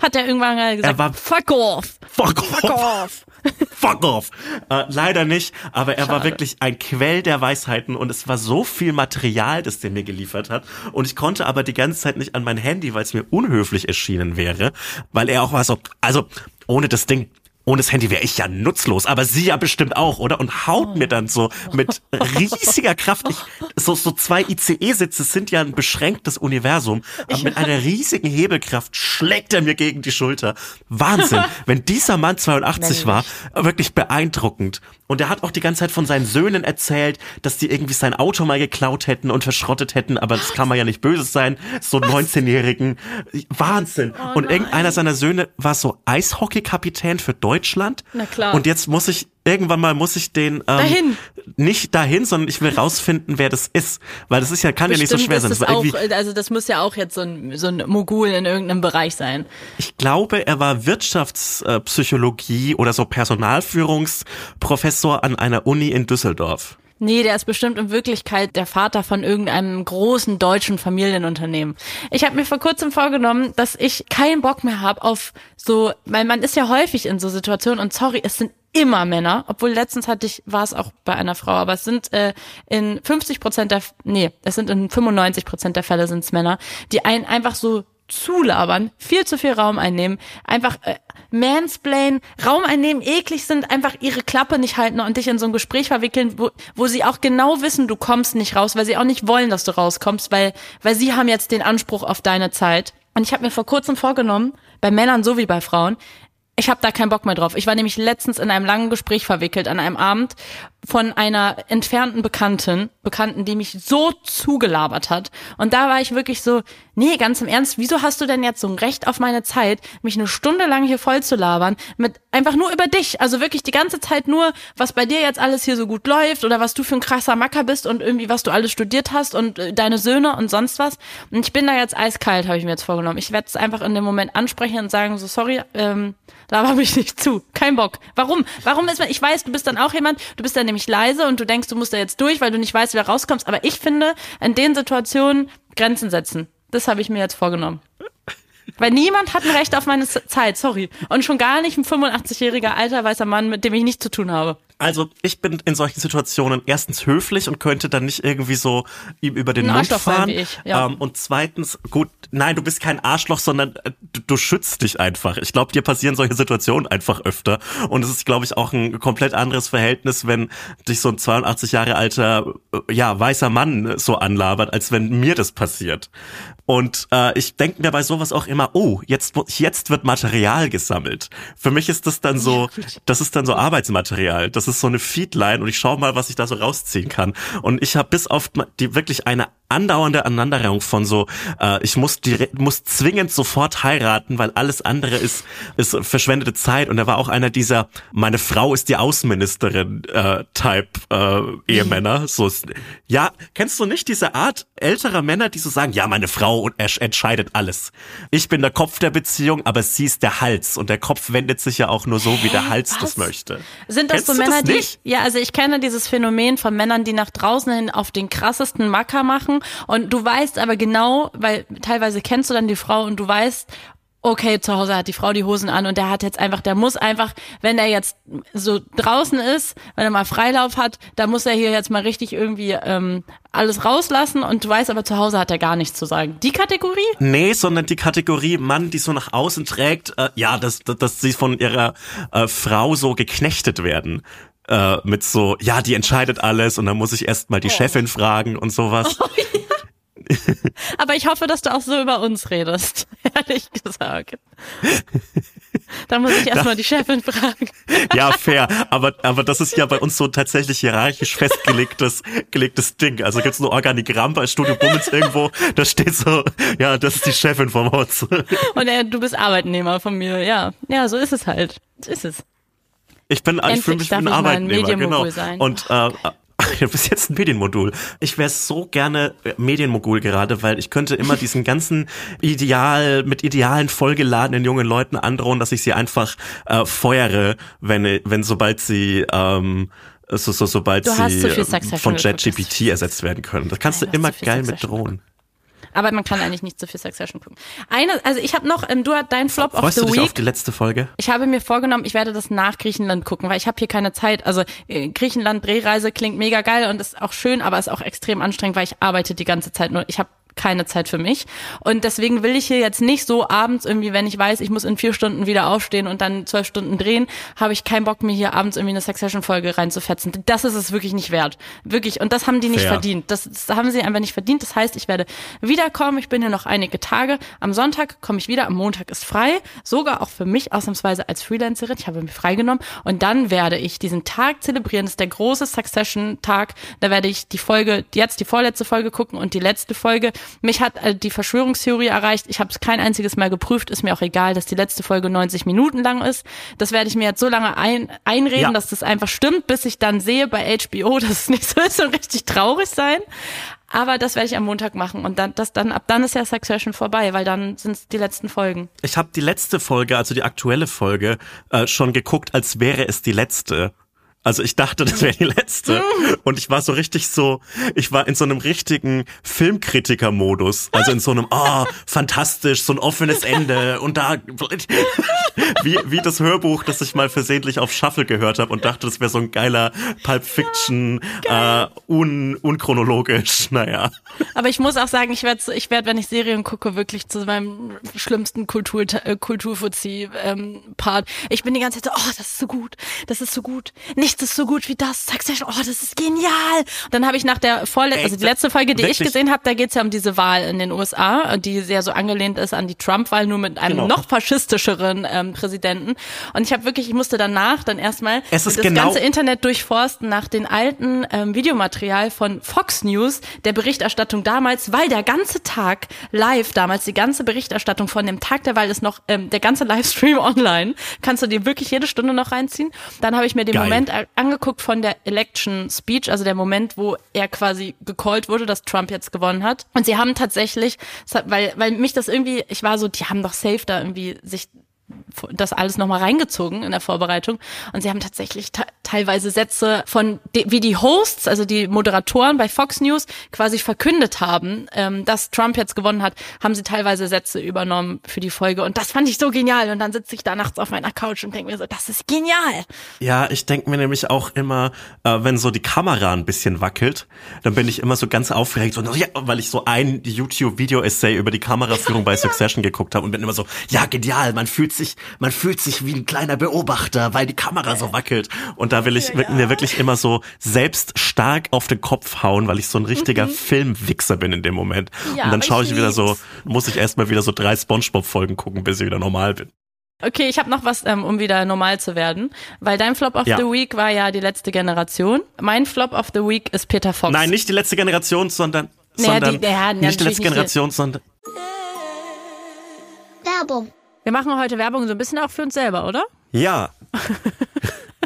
Hat er irgendwann gesagt, Er war- fuck off. Fuck off. Fuck off. Fuck off. Äh, leider nicht, aber er war Schade. wirklich ein Quell der Weisheiten und es war so viel Material, das der mir geliefert hat. Und ich konnte aber die ganze Zeit nicht an mein Handy, weil es mir unhöflich erschienen wäre, weil er auch war so, also ohne das Ding. Ohne das Handy wäre ich ja nutzlos, aber sie ja bestimmt auch, oder? Und haut mir dann so mit riesiger Kraft. Ich, so, so zwei ICE-Sitze sind ja ein beschränktes Universum, aber mit einer riesigen Hebelkraft schlägt er mir gegen die Schulter. Wahnsinn. Wenn dieser Mann 82 war, wirklich beeindruckend. Und er hat auch die ganze Zeit von seinen Söhnen erzählt, dass die irgendwie sein Auto mal geklaut hätten und verschrottet hätten, aber das kann man ja nicht böse sein, so 19-Jährigen. Wahnsinn. Oh und irgendeiner seiner Söhne war so Eishockeykapitän für Deutschland. Na klar. Und jetzt muss ich, irgendwann mal muss ich den, ähm, Dahin. nicht dahin, sondern ich will rausfinden, wer das ist. Weil das ist ja, kann ja nicht so Bestimmt schwer sein. Das auch, irgendwie, also das muss ja auch jetzt so ein, so ein Mogul in irgendeinem Bereich sein. ich glaube, er war Wirtschaftspsychologie oder so Personalführungsprofessor an einer Uni in Düsseldorf. Nee, der ist bestimmt in Wirklichkeit der Vater von irgendeinem großen deutschen Familienunternehmen. Ich habe mir vor kurzem vorgenommen, dass ich keinen Bock mehr habe auf so, weil man ist ja häufig in so Situationen und sorry, es sind immer Männer, obwohl letztens hatte ich, war es auch bei einer Frau, aber es sind äh, in 50 Prozent der, nee, es sind in 95 Prozent der Fälle sind es Männer, die einen einfach so zulabern, viel zu viel Raum einnehmen, einfach äh, mansplain, Raum einnehmen, eklig sind, einfach ihre Klappe nicht halten und dich in so ein Gespräch verwickeln, wo, wo sie auch genau wissen, du kommst nicht raus, weil sie auch nicht wollen, dass du rauskommst, weil, weil sie haben jetzt den Anspruch auf deine Zeit. Und ich habe mir vor kurzem vorgenommen, bei Männern so wie bei Frauen, ich habe da keinen Bock mehr drauf. Ich war nämlich letztens in einem langen Gespräch verwickelt an einem Abend von einer entfernten Bekannten, Bekannten, die mich so zugelabert hat. Und da war ich wirklich so, nee, ganz im Ernst, wieso hast du denn jetzt so ein Recht auf meine Zeit, mich eine Stunde lang hier voll zu labern, mit einfach nur über dich. Also wirklich die ganze Zeit nur, was bei dir jetzt alles hier so gut läuft oder was du für ein krasser Macker bist und irgendwie was du alles studiert hast und äh, deine Söhne und sonst was. Und ich bin da jetzt eiskalt, habe ich mir jetzt vorgenommen. Ich werde es einfach in dem Moment ansprechen und sagen so, sorry, ähm, laber mich nicht zu. Kein Bock. Warum? Warum ist man, ich weiß, du bist dann auch jemand, du bist dann nämlich leise und du denkst, du musst da jetzt durch, weil du nicht weißt, wie du rauskommst. Aber ich finde, in den Situationen Grenzen setzen. Das habe ich mir jetzt vorgenommen. Weil niemand hat ein Recht auf meine Zeit, sorry. Und schon gar nicht ein 85-jähriger alter weißer Mann, mit dem ich nichts zu tun habe. Also ich bin in solchen Situationen erstens höflich und könnte dann nicht irgendwie so ihm über den Ein Mund Arschloch fahren. ich, ja. ähm, und zweitens, gut, nein, du bist kein Arschloch, sondern äh, du, du schützt dich einfach. Ich glaube, dir passieren solche Situationen einfach öfter. Und es ist, glaube ich, auch ein komplett anderes Verhältnis, wenn dich so ein 82 Jahre alter, äh, ja, weißer Mann so anlabert, als wenn mir das passiert. Und äh, ich denke mir bei sowas auch immer, oh, jetzt, jetzt wird Material gesammelt. Für mich ist das dann so, das ist dann so Arbeitsmaterial. Das ist so eine Feedline und ich schaue mal, was ich da so rausziehen kann. Und ich habe bis auf die wirklich eine andauernde Aneinanderreihung von so, äh, ich muss direkt, muss zwingend sofort heiraten, weil alles andere ist, ist verschwendete Zeit. Und er war auch einer dieser, meine Frau ist die Außenministerin äh, Type äh, Ehemänner. So, ist- ja, kennst du nicht diese Art älterer Männer, die so sagen, ja, meine Frau entscheidet alles. Ich bin der Kopf der Beziehung, aber sie ist der Hals und der Kopf wendet sich ja auch nur so, wie der Hals das was? möchte. Sind das Kennst so du Männer, das nicht? die, ja, also ich kenne dieses Phänomen von Männern, die nach draußen hin auf den krassesten Macker machen und du weißt aber genau, weil teilweise kennst du dann die Frau und du weißt, okay, zu Hause hat die Frau die Hosen an und der hat jetzt einfach, der muss einfach, wenn er jetzt so draußen ist, wenn er mal Freilauf hat, da muss er hier jetzt mal richtig irgendwie ähm, alles rauslassen und du weißt aber zu Hause hat er gar nichts zu sagen. Die Kategorie? Nee, sondern die Kategorie Mann, die so nach außen trägt, äh, ja, dass, dass, dass sie von ihrer äh, Frau so geknechtet werden. Äh, mit so, ja, die entscheidet alles und dann muss ich erst mal die Chefin fragen und sowas. Aber ich hoffe, dass du auch so über uns redest, ehrlich gesagt. Da muss ich erstmal die Chefin fragen. Ja, fair. Aber, aber das ist ja bei uns so tatsächlich hierarchisch festgelegtes gelegtes Ding. Also gibt's ein Organigramm bei Studio Bummens irgendwo, da steht so, ja, das ist die Chefin vom Haus. Und äh, du bist Arbeitnehmer von mir, ja. Ja, so ist es halt. So ist es. Ich bin, ich fühle mich wie ein ein Arbeitnehmer, genau. Sein. Und äh, du bist jetzt ein Medienmodul. Ich wäre so gerne äh, Medienmogul gerade, weil ich könnte immer diesen ganzen Ideal, mit idealen vollgeladenen jungen Leuten androhen, dass ich sie einfach äh, feuere, wenn, wenn sobald sie ähm, so, so, sobald Du sie viel äh, von ChatGPT ersetzt werden können. Das kannst Nein, du immer geil mit drohen. Aber man kann eigentlich nicht so viel Succession gucken. Eine, also ich habe noch, ähm, du hast dein Flop of Freust the du dich Week. auf die letzte Folge? Ich habe mir vorgenommen, ich werde das nach Griechenland gucken, weil ich habe hier keine Zeit. Also äh, Griechenland Drehreise klingt mega geil und ist auch schön, aber ist auch extrem anstrengend, weil ich arbeite die ganze Zeit nur. Ich habe keine Zeit für mich. Und deswegen will ich hier jetzt nicht so abends irgendwie, wenn ich weiß, ich muss in vier Stunden wieder aufstehen und dann zwölf Stunden drehen, habe ich keinen Bock, mir hier abends irgendwie eine Succession-Folge reinzufetzen. Das ist es wirklich nicht wert. Wirklich. Und das haben die nicht Fair. verdient. Das, das haben sie einfach nicht verdient. Das heißt, ich werde wiederkommen. Ich bin hier noch einige Tage. Am Sonntag komme ich wieder. Am Montag ist frei. Sogar auch für mich ausnahmsweise als Freelancerin. Ich habe mir freigenommen. Und dann werde ich diesen Tag zelebrieren. Das ist der große Succession-Tag. Da werde ich die Folge, jetzt die vorletzte Folge gucken und die letzte Folge. Mich hat äh, die Verschwörungstheorie erreicht. Ich habe es kein einziges Mal geprüft. Ist mir auch egal, dass die letzte Folge 90 Minuten lang ist. Das werde ich mir jetzt so lange ein, einreden, Ja. dass das einfach stimmt, bis ich dann sehe bei HBO, dass es nicht so ist und richtig traurig sein. Aber das werde ich am Montag machen und dann, das dann, ab dann ist ja Succession vorbei, weil dann sind es die letzten Folgen. Ich habe die letzte Folge, also die aktuelle Folge, äh, schon geguckt, als wäre es die letzte. Also ich dachte, das wäre die letzte. Und ich war so richtig so, ich war in so einem richtigen Filmkritiker-Modus. Also in so einem, oh, fantastisch, so ein offenes Ende. Und da, wie, wie das Hörbuch, das ich mal versehentlich auf Shuffle gehört habe und dachte, das wäre so ein geiler Pulp Fiction, äh, un, unchronologisch, naja. Aber ich muss auch sagen, ich werde, ich werd, wenn ich Serien gucke, wirklich zu meinem schlimmsten Kultur, äh, Kulturfuzzi-Part. ich bin die ganze Zeit so, oh, das ist so gut, das ist so gut, nichts ist so gut wie das, Succession, oh, das ist genial. Und dann habe ich nach der vorletzten, also die letzte Folge, die ich gesehen habe, da geht's ja um diese Wahl in den USA, die sehr so angelehnt ist an die Trump-Wahl, nur mit einem Genau. noch faschistischeren ähm, Präsidenten. Und ich habe wirklich, ich musste danach dann erstmal das genau- ganze Internet durchforsten nach den alten ähm, Videomaterial von Fox News, der Berichterstattung damals, weil der ganze Tag live damals, die ganze Berichterstattung von dem Tag der Wahl ist noch, ähm, der ganze Livestream online, kannst du dir wirklich jede Stunde noch reinziehen. Dann habe ich mir den Geil. Moment angeguckt von der Election Speech, also der Moment, wo er quasi gecallt wurde, dass Trump jetzt gewonnen hat. Und sie haben tatsächlich, weil, weil mich das irgendwie, ich war so, die haben doch safe da irgendwie sich das alles nochmal reingezogen in der Vorbereitung. Und sie haben tatsächlich teilweise Sätze von, wie die Hosts, also die Moderatoren bei Fox News quasi verkündet haben, ähm, dass Trump jetzt gewonnen hat, haben sie teilweise Sätze übernommen für die Folge. Und das fand ich so genial. Und dann sitze ich da nachts auf meiner Couch und denke mir so, das ist genial. Ja, ich denke mir nämlich auch immer, äh, wenn so die Kamera ein bisschen wackelt, dann bin ich immer so ganz aufgeregt, so, ja, weil ich so ein YouTube-Video-Essay über die Kameraführung bei Succession geguckt habe und bin immer so, ja, genial, man fühlt sich, man fühlt sich wie ein kleiner Beobachter, weil die Kamera so wackelt. Und da will ich mir wirklich immer so selbst stark auf den Kopf hauen, weil ich so ein richtiger Filmwichser bin in dem Moment. Ja, und dann schaue ich ich wieder so, muss ich erstmal wieder so drei Spongebob-Folgen gucken, bis ich wieder normal bin. Okay, ich habe noch was, ähm, um wieder normal zu werden. Weil dein Flop of Ja. the Week war ja die letzte Generation. Mein Flop of the Week ist Peter Fox. Nein, nicht die letzte Generation, sondern, Naja, sondern die- ja, nicht die letzte nicht die- Generation, sondern Werbung. Wir machen heute Werbung so ein bisschen auch für uns selber, oder? Ja.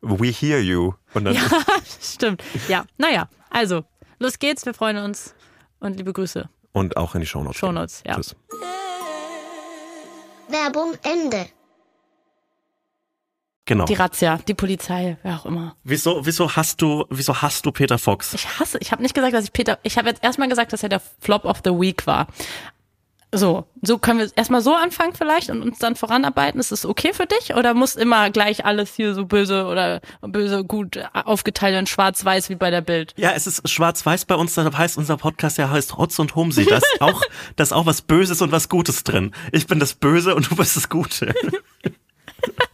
We hear you. Und dann, Ja, stimmt. Ja, naja, also, los geht's, wir freuen uns und liebe Grüße. und auch in die Shownotes. Shownotes, ja. Tschüss. Werbung Ende. genau. Die Razzia, die Polizei, wer auch immer. Wieso, wieso hast du, wieso hast du Peter Fox? Ich hasse, ich habe nicht gesagt, dass ich Peter, ich habe jetzt erstmal gesagt, dass er der Flop of the Week war. So, so können wir erstmal so anfangen vielleicht und uns dann voranarbeiten. Ist das okay für dich oder muss immer gleich alles hier so böse oder böse gut aufgeteilt in schwarz-weiß wie bei der Bild? Ja, es ist schwarz-weiß bei uns, deshalb heißt unser Podcast ja heißt Hotz und Homsi. Da ist auch, da ist auch was Böses und was Gutes drin. Ich bin das Böse und du bist das Gute.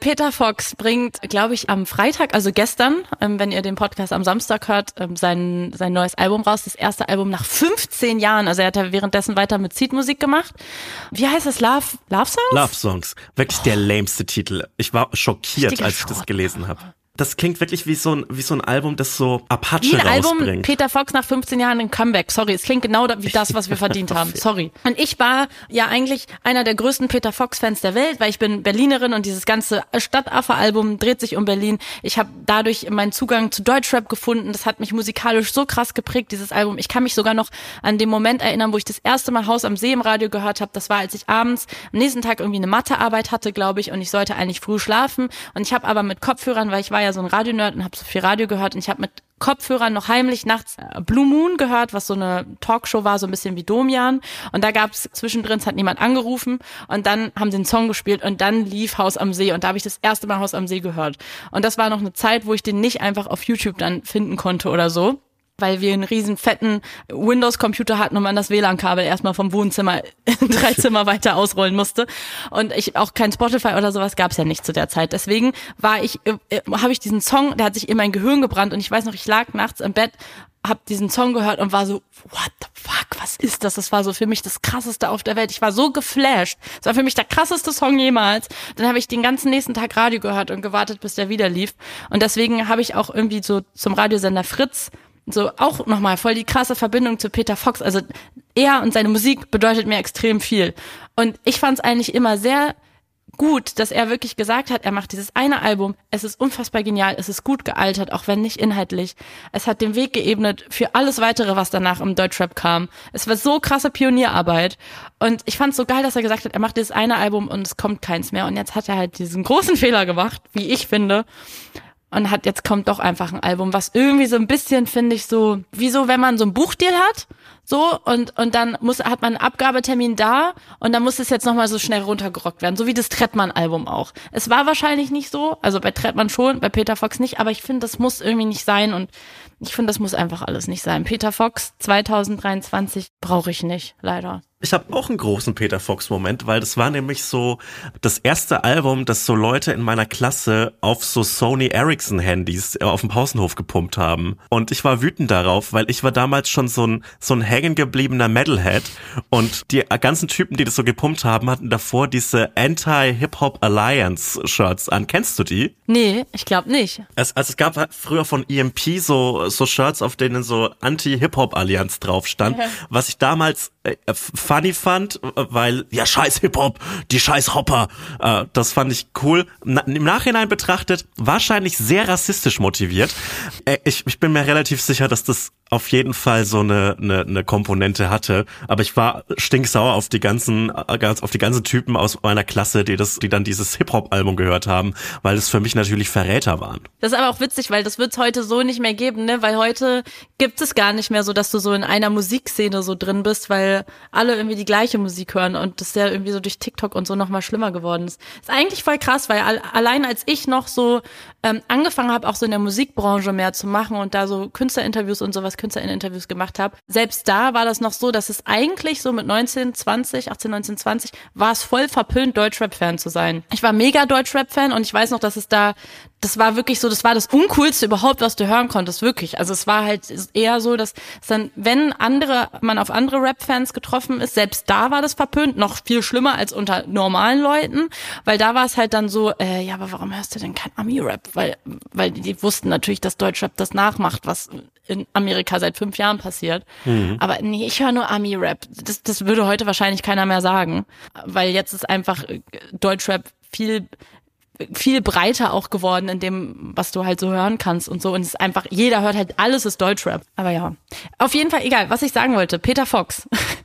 Peter Fox bringt, glaube ich, am Freitag, also gestern, ähm, wenn ihr den Podcast am Samstag hört, ähm, sein, sein neues Album raus. Das erste Album nach 15 Jahren. Also er hat ja währenddessen weiter mit Seed-Musik gemacht. Wie heißt das? Love, Love Songs? Love Songs. Wirklich der lameste Titel. Ich war schockiert, Richtiger als ich das Schrott. gelesen habe. Das klingt wirklich wie so ein, wie so ein Album, das so Apache Wie ein Album rausbringt. Peter Fox nach 15 Jahren ein Comeback. Sorry, es klingt genau wie das, was wir verdient haben. Sorry. Und ich war ja eigentlich einer der größten Peter Fox-Fans der Welt, weil ich bin Berlinerin und dieses ganze Stadtaffe-Album dreht sich um Berlin. Ich habe dadurch meinen Zugang zu Deutschrap gefunden. Das hat mich musikalisch so krass geprägt, dieses Album. Ich kann mich sogar noch an den Moment erinnern, wo ich das erste Mal Haus am See im Radio gehört habe. Das war, als ich abends am nächsten Tag irgendwie eine Mathearbeit hatte, glaube ich, und ich sollte eigentlich früh schlafen. Und ich habe aber mit Kopfhörern, weil ich war ja so ein Radionerd und habe so viel Radio gehört und ich habe mit Kopfhörern noch heimlich nachts äh, Blue Moon gehört, was so eine Talkshow war, so ein bisschen wie Domian. Und da gab es zwischendrin, es hat niemand angerufen und dann haben sie einen Song gespielt und dann lief Haus am See und da habe ich das erste Mal Haus am See gehört. Und das war noch eine Zeit, wo ich den nicht einfach auf YouTube dann finden konnte oder so weil wir einen riesen fetten Windows-Computer hatten und man das WLAN-Kabel erstmal vom Wohnzimmer drei Zimmer weiter ausrollen musste. Und ich auch kein Spotify oder sowas gab es ja nicht zu der Zeit. Deswegen war ich, äh, äh, habe ich diesen Song, der hat sich in mein Gehirn gebrannt und ich weiß noch, ich lag nachts im Bett, hab diesen Song gehört und war so, what the fuck, was ist das? Das war so für mich das krasseste auf der Welt. Ich war so geflasht. Das war für mich der krasseste Song jemals. Dann habe ich den ganzen nächsten Tag Radio gehört und gewartet, bis der wieder lief. Und deswegen habe ich auch irgendwie so zum Radiosender Fritz so auch nochmal voll die krasse Verbindung zu Peter Fox. Also er und seine Musik bedeutet mir extrem viel. Und ich fand es eigentlich immer sehr gut, dass er wirklich gesagt hat, er macht dieses eine Album, es ist unfassbar genial, es ist gut gealtert, auch wenn nicht inhaltlich. Es hat den Weg geebnet für alles weitere, was danach im Deutschrap kam. Es war so krasse Pionierarbeit. Und ich fand es so geil, dass er gesagt hat, er macht dieses eine Album und es kommt keins mehr. Und jetzt hat er halt diesen großen Fehler gemacht, wie ich finde und hat jetzt kommt doch einfach ein Album, was irgendwie so ein bisschen finde ich so, wie so, wenn man so ein Buchdeal hat, so und und dann muss hat man einen Abgabetermin da und dann muss es jetzt noch mal so schnell runtergerockt werden, so wie das Trettmann Album auch. Es war wahrscheinlich nicht so, also bei Trettmann schon, bei Peter Fox nicht, aber ich finde, das muss irgendwie nicht sein und ich finde, das muss einfach alles nicht sein. Peter Fox 2023 brauche ich nicht, leider. Ich habe auch einen großen Peter Fox Moment, weil das war nämlich so das erste Album, das so Leute in meiner Klasse auf so Sony Ericsson Handys äh, auf dem Pausenhof gepumpt haben und ich war wütend darauf, weil ich war damals schon so ein so ein hängen gebliebener Metalhead und die ganzen Typen, die das so gepumpt haben, hatten davor diese Anti Hip Hop Alliance Shirts an. Kennst du die? Nee, ich glaube nicht. Es, also es gab früher von EMP so, so Shirts, auf denen so Anti-Hip-Hop-Allianz drauf stand, was ich damals äh, funny fand, weil, ja, scheiß Hip-Hop, die scheiß Hopper, äh, das fand ich cool. Na, Im Nachhinein betrachtet, wahrscheinlich sehr rassistisch motiviert. Äh, ich, ich bin mir relativ sicher, dass das auf jeden Fall so eine, eine, eine Komponente hatte, aber ich war stinksauer auf die ganzen, ganz- auf die ganzen Typen aus meiner Klasse, die das, die dann dieses Hip-Hop-Album gehört haben, weil es für mich natürlich Verräter waren. Das ist aber auch witzig, weil das wird es heute so nicht mehr geben, ne? Weil heute gibt es gar nicht mehr so, dass du so in einer Musikszene so drin bist, weil alle irgendwie die gleiche Musik hören und das ja irgendwie so durch TikTok und so nochmal schlimmer geworden ist. Ist eigentlich voll krass, weil al allein als ich noch so ähm, angefangen habe, auch so in der Musikbranche mehr zu machen und da so Künstlerinterviews und sowas, Künstlerinterviews gemacht habe, selbst da war das noch so, dass es eigentlich so mit 19, 20, 18, 19, 20 war es voll verpönt, Deutschrap-Fan zu sein. Ich war mega Deutschrap-Fan und ich weiß noch, dass es da das war wirklich so, das war das Uncoolste überhaupt, was du hören konntest, wirklich. Also es war halt eher so, dass es dann, wenn andere, man auf andere Rap-Fans getroffen ist, selbst da war das verpönt, noch viel schlimmer als unter normalen Leuten, weil da war es halt dann so, äh, ja, aber warum hörst du denn kein Ami-Rap? Weil, weil die wussten natürlich, dass Deutschrap das nachmacht, was in Amerika seit fünf Jahren passiert. Aber nee, ich höre nur Ami-Rap. Das, das würde heute wahrscheinlich keiner mehr sagen, weil jetzt ist einfach äh, Deutschrap viel viel breiter auch geworden in dem, was du halt so hören kannst und so. Und es ist einfach, jeder hört halt, alles ist Deutschrap. Aber ja. Auf jeden Fall, egal, was ich sagen wollte, Peter Fox.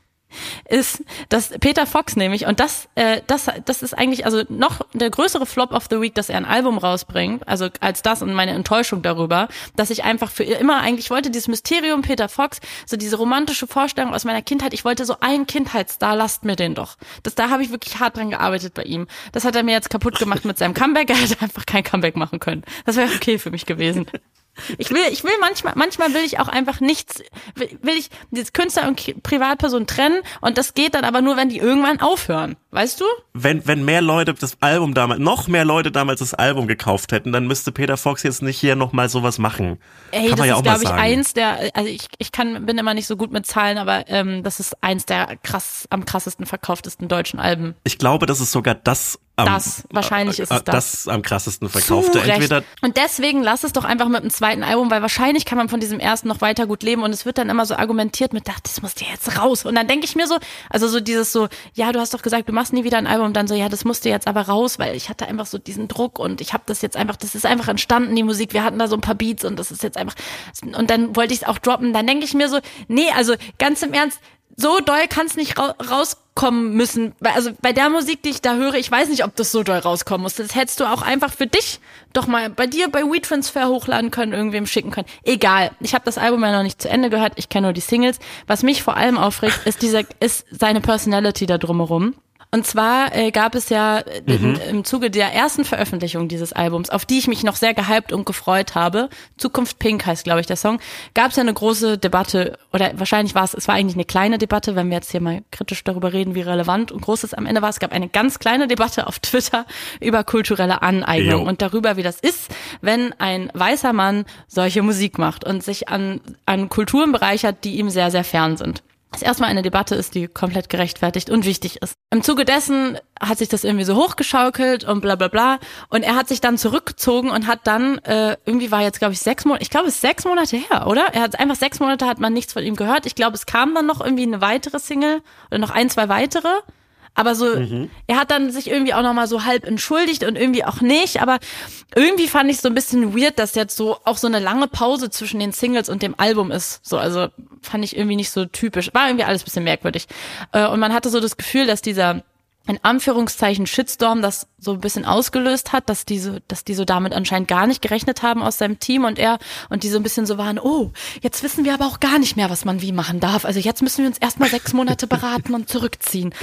ist, dass Peter Fox nämlich, und das, äh, das, das ist eigentlich also noch der größere Flop of the Week, dass er ein Album rausbringt, also als das und meine Enttäuschung darüber, dass ich einfach für immer eigentlich wollte, dieses Mysterium Peter Fox, so diese romantische Vorstellung aus meiner Kindheit, ich wollte so einen Kindheitsstar, lasst mir den doch. Das, da habe ich wirklich hart dran gearbeitet bei ihm. Das hat er mir jetzt kaputt gemacht mit seinem Comeback, er hätte einfach kein Comeback machen können. Das wäre okay für mich gewesen. Ich will, ich will manchmal, manchmal will ich auch einfach nichts, will, will ich dieses Künstler und Privatperson trennen und das geht dann aber nur, wenn die irgendwann aufhören. Weißt du? Wenn, wenn mehr Leute das Album damals, noch mehr Leute damals das Album gekauft hätten, dann müsste Peter Fox jetzt nicht hier nochmal sowas machen. Ey, Kann das man ja ist, glaube ich, eins der, also ich, ich kann, bin immer nicht so gut mit Zahlen, aber ähm, das ist eins der krass, am krassesten verkauftesten deutschen Alben. Ich glaube, das ist sogar das am, Das, wahrscheinlich ist es äh, das. das am krassesten verkaufte. Entweder und deswegen lass es doch einfach mit dem zweiten Album, weil wahrscheinlich kann man von diesem ersten noch weiter gut leben und es wird dann immer so argumentiert mit, ach, das muss dir jetzt raus. Und dann denke ich mir so, also so dieses so, ja, du hast doch gesagt, du machst nie wieder ein Album und dann so, ja, das musste jetzt aber raus, weil ich hatte einfach so diesen Druck und ich habe das jetzt einfach, das ist einfach entstanden, die Musik, wir hatten da so ein paar Beats und das ist jetzt einfach, und dann wollte ich es auch droppen, dann denke ich mir so, nee, also ganz im Ernst, so doll kann es nicht ra rauskommen müssen. Also bei der Musik, die ich da höre, ich weiß nicht, ob das so doll rauskommen muss. Das hättest du auch einfach für dich doch mal bei dir bei WeTransfer hochladen können, irgendwem schicken können. Egal. Ich habe das Album ja noch nicht zu Ende gehört. Ich kenne nur die Singles. Was mich vor allem aufregt, ist dieser, ist seine Personality da drumherum. Und zwar äh, gab es ja äh, im, im Zuge der ersten Veröffentlichung dieses Albums, auf die ich mich noch sehr gehypt und gefreut habe, Zukunft Pink heißt, glaube ich, der Song, gab es ja eine große Debatte, oder wahrscheinlich war es, es war eigentlich eine kleine Debatte, wenn wir jetzt hier mal kritisch darüber reden, wie relevant und groß es am Ende war. Es gab eine ganz kleine Debatte auf Twitter über kulturelle Aneignung Jo. und darüber, wie das ist, wenn ein weißer Mann solche Musik macht und sich an, an Kulturen bereichert, die ihm sehr, sehr fern sind das erstmal eine Debatte ist, die komplett gerechtfertigt und wichtig ist. Im Zuge dessen hat sich das irgendwie so hochgeschaukelt und bla bla bla. Und er hat sich dann zurückgezogen und hat dann, äh, irgendwie war jetzt, glaube ich, sechs Monate, ich glaube, es ist sechs Monate her, oder? Er hat einfach sechs Monate hat man nichts von ihm gehört. Ich glaube, es kam dann noch irgendwie eine weitere Single oder noch ein, zwei weitere. Aber so, er hat dann sich irgendwie auch nochmal so halb entschuldigt und irgendwie auch nicht. Aber irgendwie fand ich so ein bisschen weird, dass jetzt so auch so eine lange Pause zwischen den Singles und dem Album ist. So, also fand ich irgendwie nicht so typisch. War irgendwie alles ein bisschen merkwürdig. Äh, Und man hatte so das Gefühl, dass dieser in Anführungszeichen Shitstorm das so ein bisschen ausgelöst hat, dass diese, dass die so damit anscheinend gar nicht gerechnet haben aus seinem Team und er und die so ein bisschen so waren, oh, jetzt wissen wir aber auch gar nicht mehr, was man wie machen darf. Also jetzt müssen wir uns erstmal sechs Monate beraten und zurückziehen.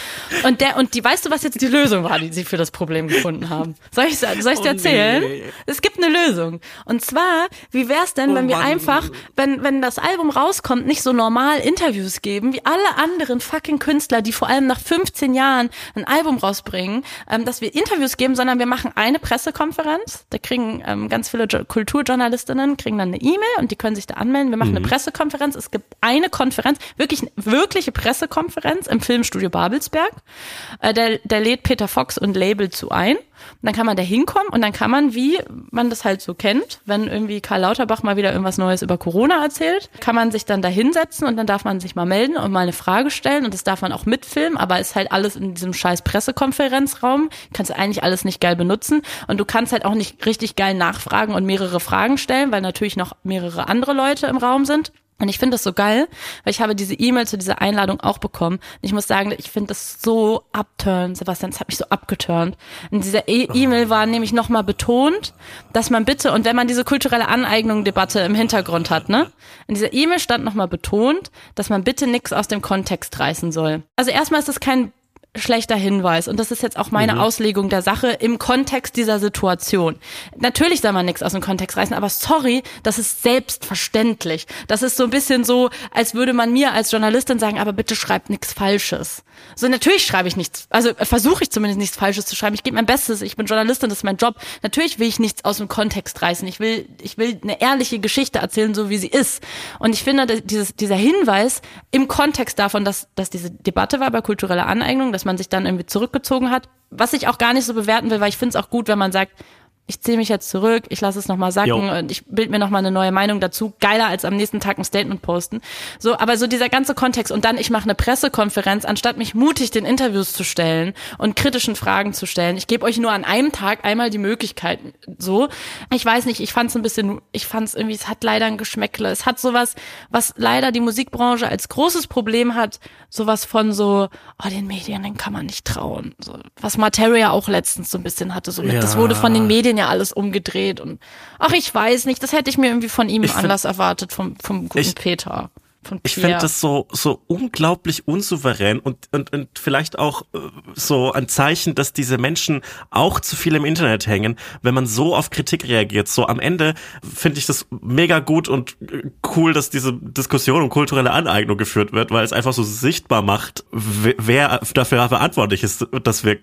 Und der, und die, weißt du, was jetzt die Lösung war, die sie für das Problem gefunden haben? Soll ich, soll ich dir erzählen? nee. Es gibt eine Lösung. Und zwar, wie wär's denn, wenn wir Mann. einfach, wenn, wenn das Album rauskommt, nicht so normal Interviews geben, wie alle anderen fucking Künstler, die vor allem nach 15 Jahren ein Album rausbringen, ähm, dass wir Interviews geben, sondern wir machen eine Pressekonferenz. Da kriegen ähm, ganz viele jo Kulturjournalistinnen kriegen dann eine E-Mail und die können sich da anmelden. Wir machen eine Pressekonferenz. Es gibt eine Konferenz, wirklich eine wirkliche Pressekonferenz im Filmstudio Babelsberg. Äh, der, der lädt Peter Fox und Label zu ein. Und dann kann man da hinkommen und dann kann man, wie man das halt so kennt, wenn irgendwie Karl Lauterbach mal wieder irgendwas Neues über Corona erzählt, kann man sich dann da hinsetzen und dann darf man sich mal melden und mal eine Frage stellen und das darf man auch mitfilmen, aber ist halt alles in diesem scheiß Pressekonferenzraum, kannst du eigentlich alles nicht geil benutzen und du kannst halt auch nicht richtig geil nachfragen und mehrere Fragen stellen, weil natürlich noch mehrere andere Leute im Raum sind. Und ich finde das so geil, weil ich habe diese E-Mail zu dieser Einladung auch bekommen. Und ich muss sagen, ich finde das so abturnt, Sebastian, das hat mich so abgeturnt. In dieser E- E-Mail war nämlich nochmal betont, dass man bitte, und wenn man diese kulturelle Aneignung-Debatte im Hintergrund hat, ne? In dieser E-Mail stand nochmal betont, dass man bitte nichts aus dem Kontext reißen soll. Also erstmal ist das kein schlechter Hinweis. Und das ist jetzt auch meine Auslegung der Sache im Kontext dieser Situation. Natürlich soll man nichts aus dem Kontext reißen, aber sorry, das ist selbstverständlich. Das ist so ein bisschen so, als würde man mir als Journalistin sagen, aber bitte schreibt nichts Falsches. So, natürlich schreibe ich nichts, also äh, versuche ich zumindest nichts Falsches zu schreiben. Ich gebe mein Bestes, ich bin Journalistin, das ist mein Job. Natürlich will ich nichts aus dem Kontext reißen. Ich will, ich will eine ehrliche Geschichte erzählen, so wie sie ist. Und ich finde, dieses, dieser Hinweis im Kontext davon, dass, dass diese Debatte war bei kultureller Aneignung, dass man sich dann irgendwie zurückgezogen hat, was ich auch gar nicht so bewerten will, weil ich finde es auch gut, wenn man sagt, ich ziehe mich jetzt zurück, ich lasse es nochmal sacken Jo. und ich bild mir nochmal eine neue Meinung dazu. Geiler als am nächsten Tag ein Statement posten. So, aber so dieser ganze Kontext und dann ich mache eine Pressekonferenz, anstatt mich mutig den Interviews zu stellen und kritischen Fragen zu stellen. Ich gebe euch nur an einem Tag einmal die Möglichkeit. So, ich weiß nicht, ich fand es ein bisschen, ich fand es irgendwie, es hat leider ein Geschmäckle. Es hat sowas, was leider die Musikbranche als großes Problem hat, sowas von so, oh, den Medien, den kann man nicht trauen. So, was Materia auch letztens so ein bisschen hatte. So mit, Das Ja. wurde von den Medien ja alles umgedreht und ach, ich weiß nicht, das hätte ich mir irgendwie von ihm Ich find- anders erwartet, vom, vom guten Ich- Peter. von Ich finde das so, so unglaublich unsouverän und, und, und vielleicht auch äh, so ein Zeichen, dass diese Menschen auch zu viel im Internet hängen, wenn man so auf Kritik reagiert. So am Ende finde ich das mega gut und äh, cool, dass diese Diskussion um kulturelle Aneignung geführt wird, weil es einfach so sichtbar macht, wer dafür verantwortlich ist, dass wir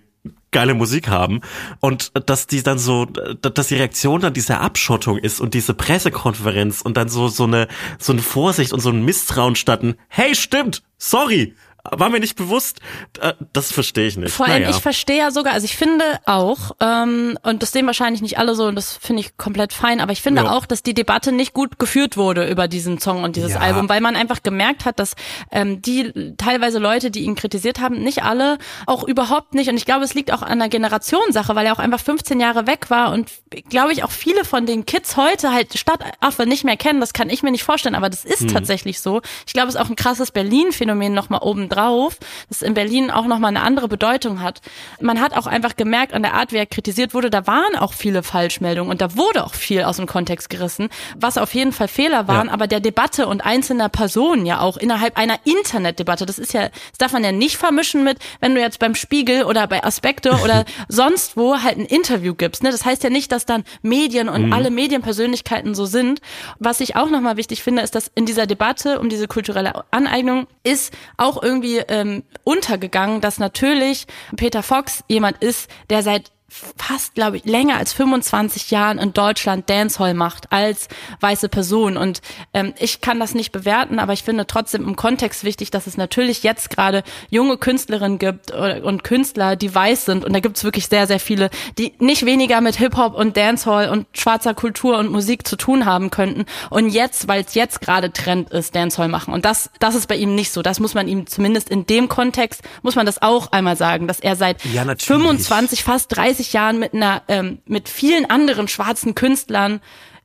geile Musik haben und dass die dann so, dass die Reaktion dann diese Abschottung ist und diese Pressekonferenz und dann so so eine so eine Vorsicht und so ein Misstrauen statten. Hey, stimmt, sorry, war mir nicht bewusst. Äh, Das verstehe ich nicht. Vor allem, Naja. ich verstehe ja sogar, also ich finde auch, ähm, und das sehen wahrscheinlich nicht alle so, und das finde ich komplett fein, aber ich finde Ja. auch, dass die Debatte nicht gut geführt wurde über diesen Song und dieses Ja. Album, weil man einfach gemerkt hat, dass ähm, die teilweise Leute, die ihn kritisiert haben, nicht alle, auch überhaupt nicht, und ich glaube, es liegt auch an der Generationssache, weil er auch einfach 15 Jahre weg war und glaube ich auch viele von den Kids heute halt Stadtaffe nicht mehr kennen, das kann ich mir nicht vorstellen, aber das ist tatsächlich so. Ich glaube, es ist auch ein krasses Berlin-Phänomen nochmal obendrauf, das in Berlin auch nochmal eine andere Bedeutung hat. Man hat auch einfach gemerkt an der Art, wie er kritisiert wurde, da waren auch viele Falschmeldungen und da wurde auch viel aus dem Kontext gerissen, was auf jeden Fall Fehler waren, Ja. aber der Debatte und einzelner Personen ja auch innerhalb einer Internetdebatte, das ist ja, das darf man ja nicht vermischen mit, wenn du jetzt beim Spiegel oder bei Aspekte oder sonst wo halt ein Interview gibst. Ne? Das heißt ja nicht, dass dann Medien und alle Medienpersönlichkeiten so sind. Was ich auch nochmal wichtig finde, ist, dass in dieser Debatte um diese kulturelle Aneignung ist auch irgendwie ähm, untergegangen, dass natürlich Peter Fox jemand ist, der seit fast, glaube ich, länger als 25 Jahren in Deutschland Dancehall macht als weiße Person. Und ähm, ich kann das nicht bewerten, aber ich finde trotzdem im Kontext wichtig, dass es natürlich jetzt gerade junge Künstlerinnen gibt äh, und Künstler, die weiß sind. Und da gibt es wirklich sehr, sehr viele, die nicht weniger mit Hip-Hop und Dancehall und schwarzer Kultur und Musik zu tun haben könnten. Und jetzt, weil es jetzt gerade Trend ist, Dancehall machen. Und das, das ist bei ihm nicht so. Das muss man ihm zumindest in dem Kontext, muss man das auch einmal sagen, dass er seit Ja, natürlich. 25 fast 30 Jahren mit einer ähm, mit vielen anderen schwarzen Künstlern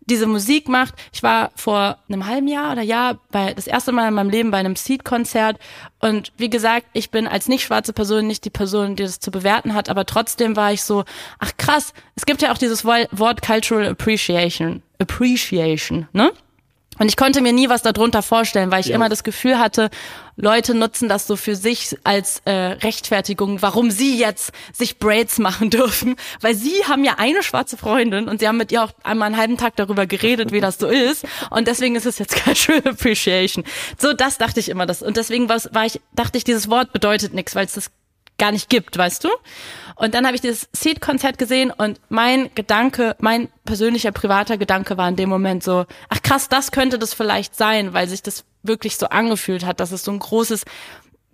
diese Musik macht. Ich war vor einem halben Jahr oder Jahr bei das erste Mal in meinem Leben bei einem Seed-Konzert und wie gesagt, ich bin als nicht schwarze Person nicht die Person, die das zu bewerten hat, aber trotzdem war ich so, ach krass, es gibt ja auch dieses Wort Cultural Appreciation, Appreciation, ne? Und ich konnte mir nie was darunter vorstellen, weil ich immer das Gefühl hatte, Leute nutzen das so für sich als äh, Rechtfertigung, warum sie jetzt sich Braids machen dürfen. Weil sie haben ja eine schwarze Freundin und sie haben mit ihr auch einmal einen halben Tag darüber geredet, wie das so ist. Und deswegen ist es jetzt Cultural Appreciation. So, das dachte ich immer. Das, und deswegen war, war ich, dachte ich, dieses Wort bedeutet nichts, weil es das gar nicht gibt, weißt du? Und dann habe ich dieses Seed-Konzert gesehen und mein Gedanke, mein persönlicher privater Gedanke war in dem Moment so, ach krass, das könnte das vielleicht sein, weil sich das wirklich so angefühlt hat, dass es so ein großes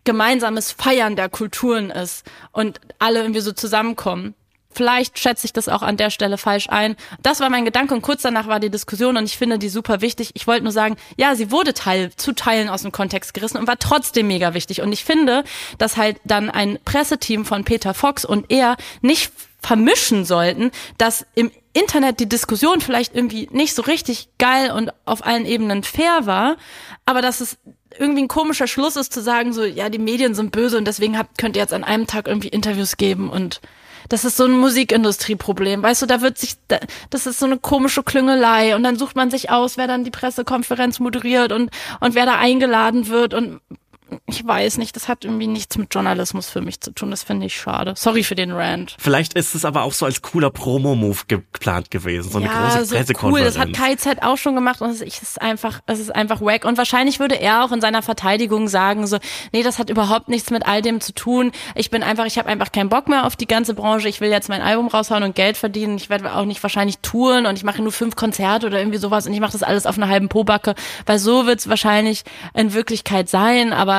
gemeinsames Feiern der Kulturen ist und alle irgendwie so zusammenkommen. Vielleicht schätze ich das auch an der Stelle falsch ein. Das war mein Gedanke und kurz danach war die Diskussion und ich finde die super wichtig. Ich wollte nur sagen, ja, sie wurde Teil, zu Teilen aus dem Kontext gerissen und war trotzdem mega wichtig. Und ich finde, dass halt dann ein Presseteam von Peter Fox und er nicht vermischen sollten, dass im Internet die Diskussion vielleicht irgendwie nicht so richtig geil und auf allen Ebenen fair war, aber dass es irgendwie ein komischer Schluss ist zu sagen, so, ja, die Medien sind böse und deswegen habt, könnt ihr jetzt an einem Tag irgendwie Interviews geben und das ist so ein Musikindustrieproblem. Weißt du, da wird sich, da- das ist so eine komische Klüngelei und dann sucht man sich aus, wer dann die Pressekonferenz moderiert und, und wer da eingeladen wird und ich weiß nicht, das hat irgendwie nichts mit Journalismus für mich zu tun. Das finde ich schade. Sorry für den Rant. Vielleicht ist es aber auch so als cooler Promo-Move geplant gewesen, so eine große so Pressekonferenz. cool. Das hat KZ auch schon gemacht und es ist einfach, es ist einfach wack. Und wahrscheinlich würde er auch in seiner Verteidigung sagen so, nee, das hat überhaupt nichts mit all dem zu tun. Ich bin einfach, ich habe einfach keinen Bock mehr auf die ganze Branche. Ich will jetzt mein Album raushauen und Geld verdienen. Ich werde auch nicht wahrscheinlich touren und ich mache nur fünf Konzerte oder irgendwie sowas und ich mache das alles auf einer halben Pobacke, weil so wird es wahrscheinlich in Wirklichkeit sein. Aber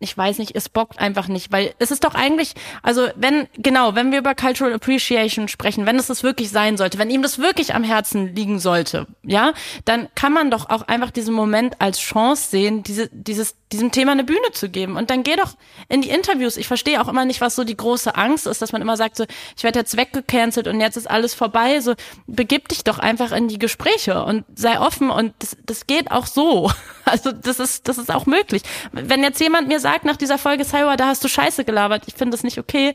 ich weiß nicht, es bockt einfach nicht, weil es ist doch eigentlich, also wenn, genau, wenn wir über Cultural Appreciation sprechen, wenn es das wirklich sein sollte, wenn ihm das wirklich am Herzen liegen sollte, ja, dann kann man doch auch einfach diesen Moment als Chance sehen, diese, dieses, diesem Thema eine Bühne zu geben. Und dann geh doch in die Interviews. Ich verstehe auch immer nicht, was so die große Angst ist, dass man immer sagt, so, ich werde jetzt weggecancelt und jetzt ist alles vorbei. So, begib dich doch einfach in die Gespräche und sei offen und das, das geht auch so. Also das ist, das ist auch möglich. Wenn jetzt jemand mir sagt nach dieser Folge, Cyber, da hast du Scheiße gelabert, ich finde das nicht okay,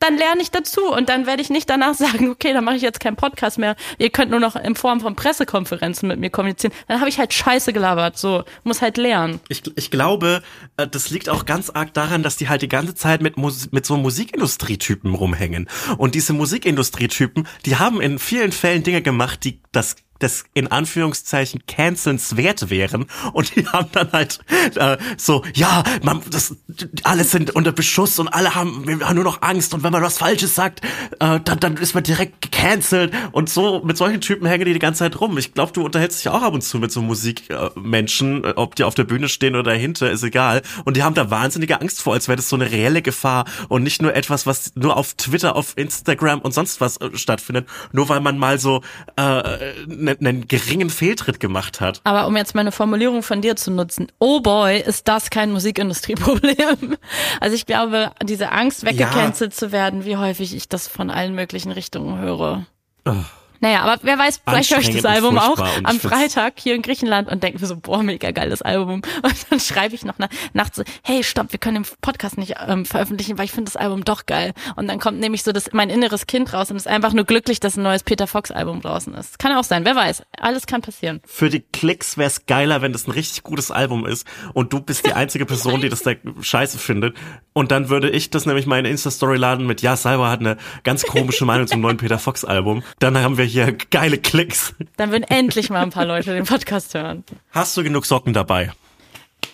dann lerne ich dazu und dann werde ich nicht danach sagen, okay, dann mache ich jetzt keinen Podcast mehr. Ihr könnt nur noch in Form von Pressekonferenzen mit mir kommunizieren. Dann habe ich halt Scheiße gelabert. So, muss halt lernen. Ich, ich glaube, äh, das liegt auch ganz arg daran, dass die halt die ganze Zeit mit, Mus mit so Musikindustrietypen rumhängen. Und diese Musikindustrietypen, die haben in vielen Fällen Dinge gemacht, die das des in Anführungszeichen cancelnswert wären. Und die haben dann halt äh, so ja man das alle sind unter Beschuss und alle haben, haben nur noch Angst. Und wenn man was Falsches sagt äh, dann dann ist man direkt gecancelt. Und so mit solchen Typen hängen die die ganze Zeit rum. Ich glaube du unterhältst dich auch ab und zu mit so Musikmenschen äh, ob die auf der Bühne stehen oder dahinter ist egal. Und die haben da wahnsinnige Angst vor als wäre das so eine reelle Gefahr und nicht nur etwas was nur auf Twitter auf Instagram und sonst was äh, stattfindet. Nur weil man mal so äh, einen geringen Fehltritt gemacht hat. Aber um jetzt meine Formulierung von dir zu nutzen, oh boy, ist das kein Musikindustrieproblem. Also ich glaube, diese Angst, weggecancelt ja. zu werden, wie häufig ich das von allen möglichen Richtungen höre. Oh. Naja, aber wer weiß, vielleicht höre ich das Album auch am Freitag hier in Griechenland und denke mir so, boah, mega geiles Album. Und dann schreibe ich noch na, nachts so, hey, stopp, wir können den Podcast nicht ähm, veröffentlichen, weil ich finde das Album doch geil. Und dann kommt nämlich so das, mein inneres Kind raus und ist einfach nur glücklich, dass ein neues Peter Fox Album draußen ist. Kann auch sein, wer weiß. Alles kann passieren. Für die Klicks wäre es geiler, wenn das ein richtig gutes Album ist und du bist die einzige Person, die das da scheiße findet. Und dann würde ich das nämlich meine Insta-Story laden mit, ja, Salva hat eine ganz komische Meinung zum neuen Peter Fox Album. Dann haben wir hier geile Klicks. Dann würden endlich mal ein paar Leute den Podcast hören. Hast du genug Socken dabei?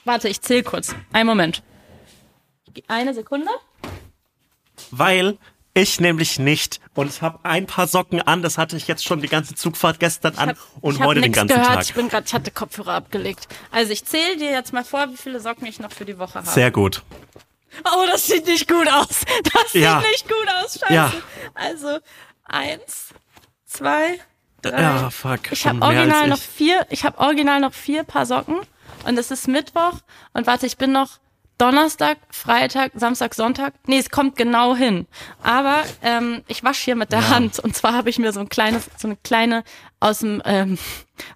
Warte, ich zähle kurz. Einen Moment. Eine Sekunde. Weil ich nämlich nicht. Und ich habe ein paar Socken an. Das hatte ich jetzt schon die ganze Zugfahrt gestern an hab, und heute den ganzen gehört. Tag. Ich bin gerade, ich hatte Kopfhörer abgelegt. Also ich zähle dir jetzt mal vor, wie viele Socken ich noch für die Woche habe. Sehr gut. Oh, das sieht nicht gut aus. Das ja. sieht nicht gut aus. Scheiße. Ja. Also eins, zwei, drei. Ja, fuck. Ich habe original ich. noch vier. Ich habe original noch vier Paar Socken und es ist Mittwoch und warte, ich bin noch Donnerstag, Freitag, Samstag, Sonntag. Nee, es kommt genau hin. Aber ähm, ich wasche hier mit der ja. Hand. Und zwar habe ich mir so ein kleines, so eine kleine aus dem ähm,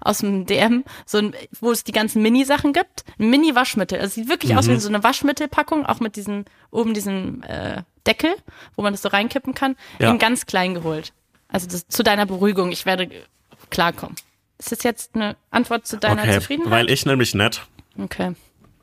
aus dem DM, so ein, wo es die ganzen Mini-Sachen gibt. Ein Mini-Waschmittel. Also sieht wirklich mhm. aus wie so eine Waschmittelpackung, auch mit diesen oben diesen äh, Deckel, wo man das so reinkippen kann. Ja. In ganz klein geholt. Also das, zu deiner Beruhigung. Ich werde klarkommen. Ist das jetzt eine Antwort zu deiner okay, Zufriedenheit? Weil ich nämlich nett. Okay.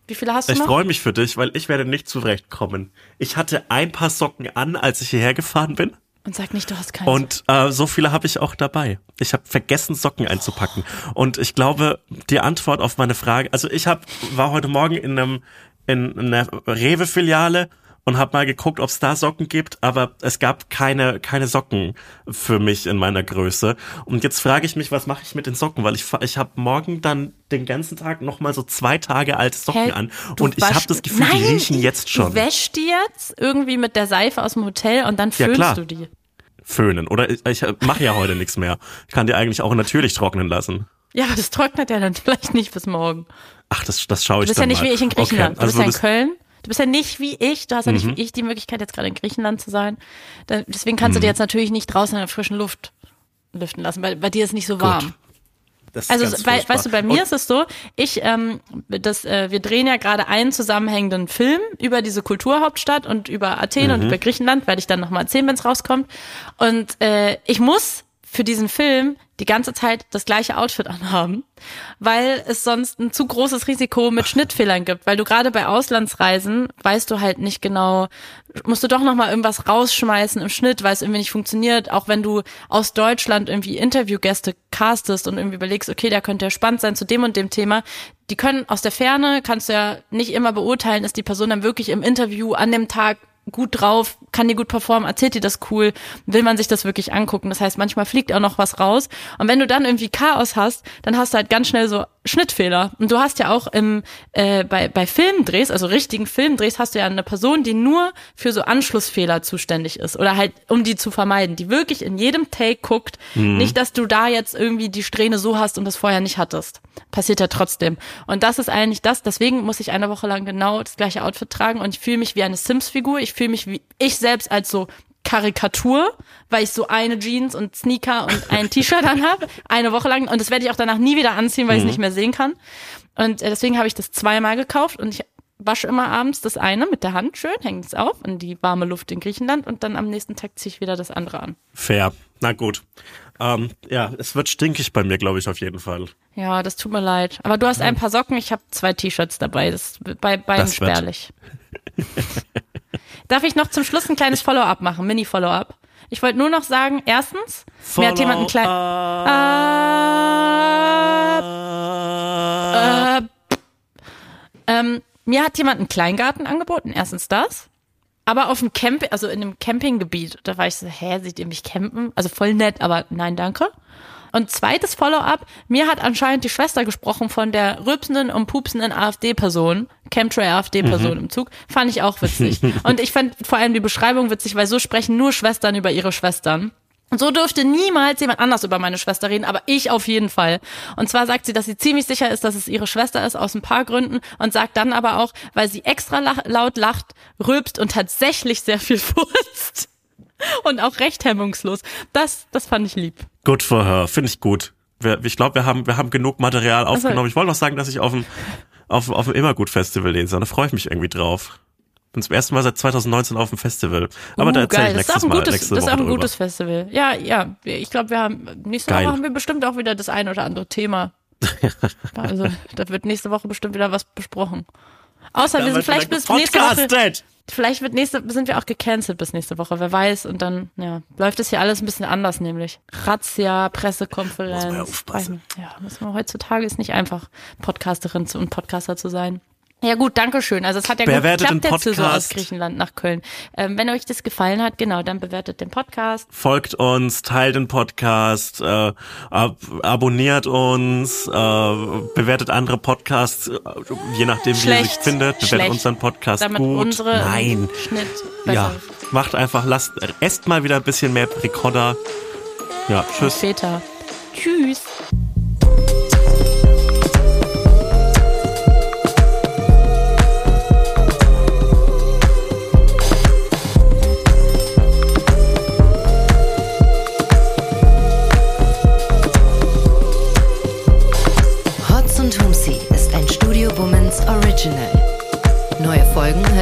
Wie viele hast du ich noch? Ich freue mich für dich, weil ich werde nicht zurechtkommen. Ich hatte ein paar Socken an, als ich hierher gefahren bin. Und sag nicht, du hast keine. Und äh, so viele habe ich auch dabei. Ich habe vergessen, Socken einzupacken. Und ich glaube, die Antwort auf meine Frage, also ich hab, war heute Morgen in einem in einer Rewe-Filiale und habe mal geguckt, ob es da Socken gibt, aber es gab keine keine Socken für mich in meiner Größe. Und jetzt frage ich mich, was mache ich mit den Socken, weil ich ich habe morgen dann den ganzen Tag noch mal so zwei Tage alte Socken Hä? an und ich habe das Gefühl, Nein, die riechen jetzt schon. Du wäschst die jetzt irgendwie mit der Seife aus dem Hotel und dann föhnst ja, du die. Föhnen oder ich, ich mache ja heute nichts mehr. Ich kann die eigentlich auch natürlich trocknen lassen. Ja, das trocknet ja dann vielleicht nicht bis morgen. Ach, das, das schaue ich dann Du bist ja nicht mal. wie ich in Griechenland. Okay, also du bist ja in Köln. Du bist ja nicht wie ich, du hast ja nicht mhm. wie ich die Möglichkeit, jetzt gerade in Griechenland zu sein. Deswegen kannst mhm. du dir jetzt natürlich nicht draußen in der frischen Luft lüften lassen, weil bei dir ist nicht so warm. also, bei, weißt du, bei mir Und ist es so, ich, ähm, das, äh, wir drehen ja gerade einen zusammenhängenden Film über diese Kulturhauptstadt und über Athen mhm. und über Griechenland, werde ich dann nochmal erzählen, wenn es rauskommt. Und äh, ich muss für diesen Film die ganze Zeit das gleiche Outfit anhaben, weil es sonst ein zu großes Risiko mit Schnittfehlern gibt, weil du gerade bei Auslandsreisen weißt du halt nicht genau, musst du doch noch mal irgendwas rausschmeißen im Schnitt, weil es irgendwie nicht funktioniert, auch wenn du aus Deutschland irgendwie Interviewgäste castest und irgendwie überlegst, okay, der könnte ja spannend sein zu dem und dem Thema, die können aus der Ferne kannst du ja nicht immer beurteilen, ist die Person dann wirklich im Interview an dem Tag gut drauf, kann die gut performen, erzählt die das cool, will man sich das wirklich angucken. Das heißt, manchmal fliegt auch noch was raus. Und wenn du dann irgendwie Chaos hast, dann hast du halt ganz schnell so Schnittfehler. Und du hast ja auch im, äh, bei, bei Filmdrehs, also richtigen Filmdrehs, hast du ja eine Person, die nur für so Anschlussfehler zuständig ist. Oder halt, um die zu vermeiden, die wirklich in jedem Take guckt. Mhm. Nicht, dass du da jetzt irgendwie die Strähne so hast und das vorher nicht hattest. Passiert ja trotzdem. Und das ist eigentlich das. Deswegen muss ich eine Woche lang genau das gleiche Outfit tragen und ich fühle mich wie eine Sims-Figur. Ich fühle mich wie ich selbst als so Karikatur, weil ich so eine Jeans und Sneaker und ein T-Shirt an habe, eine Woche lang. Und das werde ich auch danach nie wieder anziehen, weil mhm. ich es nicht mehr sehen kann. Und äh, deswegen habe ich das zweimal gekauft und ich wasche immer abends das eine mit der Hand schön, hänge es auf in die warme Luft in Griechenland und dann am nächsten Tag ziehe ich wieder das andere an. Fair. Na gut. Ähm, ja, es wird stinkig bei mir, glaube ich, auf jeden Fall. Ja, das tut mir leid. Aber du hast ein paar Socken, ich habe zwei T-Shirts dabei. Das ist bei beiden Das spärlich. Darf ich noch zum Schluss ein kleines Follow-up machen, Mini-Follow-up? Ich wollte nur noch sagen, erstens, mir hat jemand ein klein... Äh, ähm, mir hat jemand einen Kleingarten angeboten, erstens das. Aber auf dem Camp, also in einem Campinggebiet, da war ich so, hä, seht ihr mich campen? Also voll nett, aber nein, danke. Und zweites Follow-up, mir hat anscheinend die Schwester gesprochen von der rülpsenden und pupsenden AfD-Person, Chemtrail-AfD-Person im Zug, fand ich auch witzig. und ich fand vor allem die Beschreibung witzig, weil so sprechen nur Schwestern über ihre Schwestern. Und so dürfte niemals jemand anders über meine Schwester reden, aber ich auf jeden Fall. Und zwar sagt sie, dass sie ziemlich sicher ist, dass es ihre Schwester ist, aus ein paar Gründen. Und sagt dann aber auch, weil sie extra lach laut lacht, rülpst und tatsächlich sehr viel furzt. Und auch recht hemmungslos. Das, das fand ich lieb. Good for her, finde ich gut. Wir, ich glaube, wir haben, wir haben genug Material aufgenommen. Ich wollte noch sagen, dass ich auf dem, auf, auf dem Immergut-Festival lese. Da freue ich mich irgendwie drauf. Bin zum ersten Mal seit 2019 auf dem Festival. Aber da Uh, erzähle geil. ich Das ist nächstes auch ein Mal. gutes, nächste das ist auch ein drüber. gutes Festival. Ja, ja. Ich glaube, wir haben nächste Geil. Woche haben wir bestimmt auch wieder das ein oder andere Thema. also, da wird nächste Woche bestimmt wieder was besprochen. Außer wir sind vielleicht bis nächste Woche. Vielleicht wird nächste, sind wir auch gecancelt bis nächste Woche, wer weiß. Und dann, ja, läuft es hier alles ein bisschen anders, nämlich. Razzia, Pressekonferenz. Muss man ja aufpassen. Ja, muss man heutzutage ist nicht einfach, Podcasterin und Podcaster zu sein. Ja gut, danke schön. Also es hat ja gut Bewertet geklappt den jetzt so aus. Griechenland nach Köln. Ähm, wenn euch das gefallen hat, genau, dann bewertet den Podcast. Folgt uns, teilt den Podcast, äh, ab, abonniert uns, äh, bewertet andere Podcasts, äh, je nachdem, wie ihr Schlecht. sich findet. Bewertet Schlecht. unseren Podcast Damit gut. unsere Nein. Ja, macht einfach, lasst, esst mal wieder ein bisschen mehr Ricotta. Ja, tschüss. Väter. Tschüss.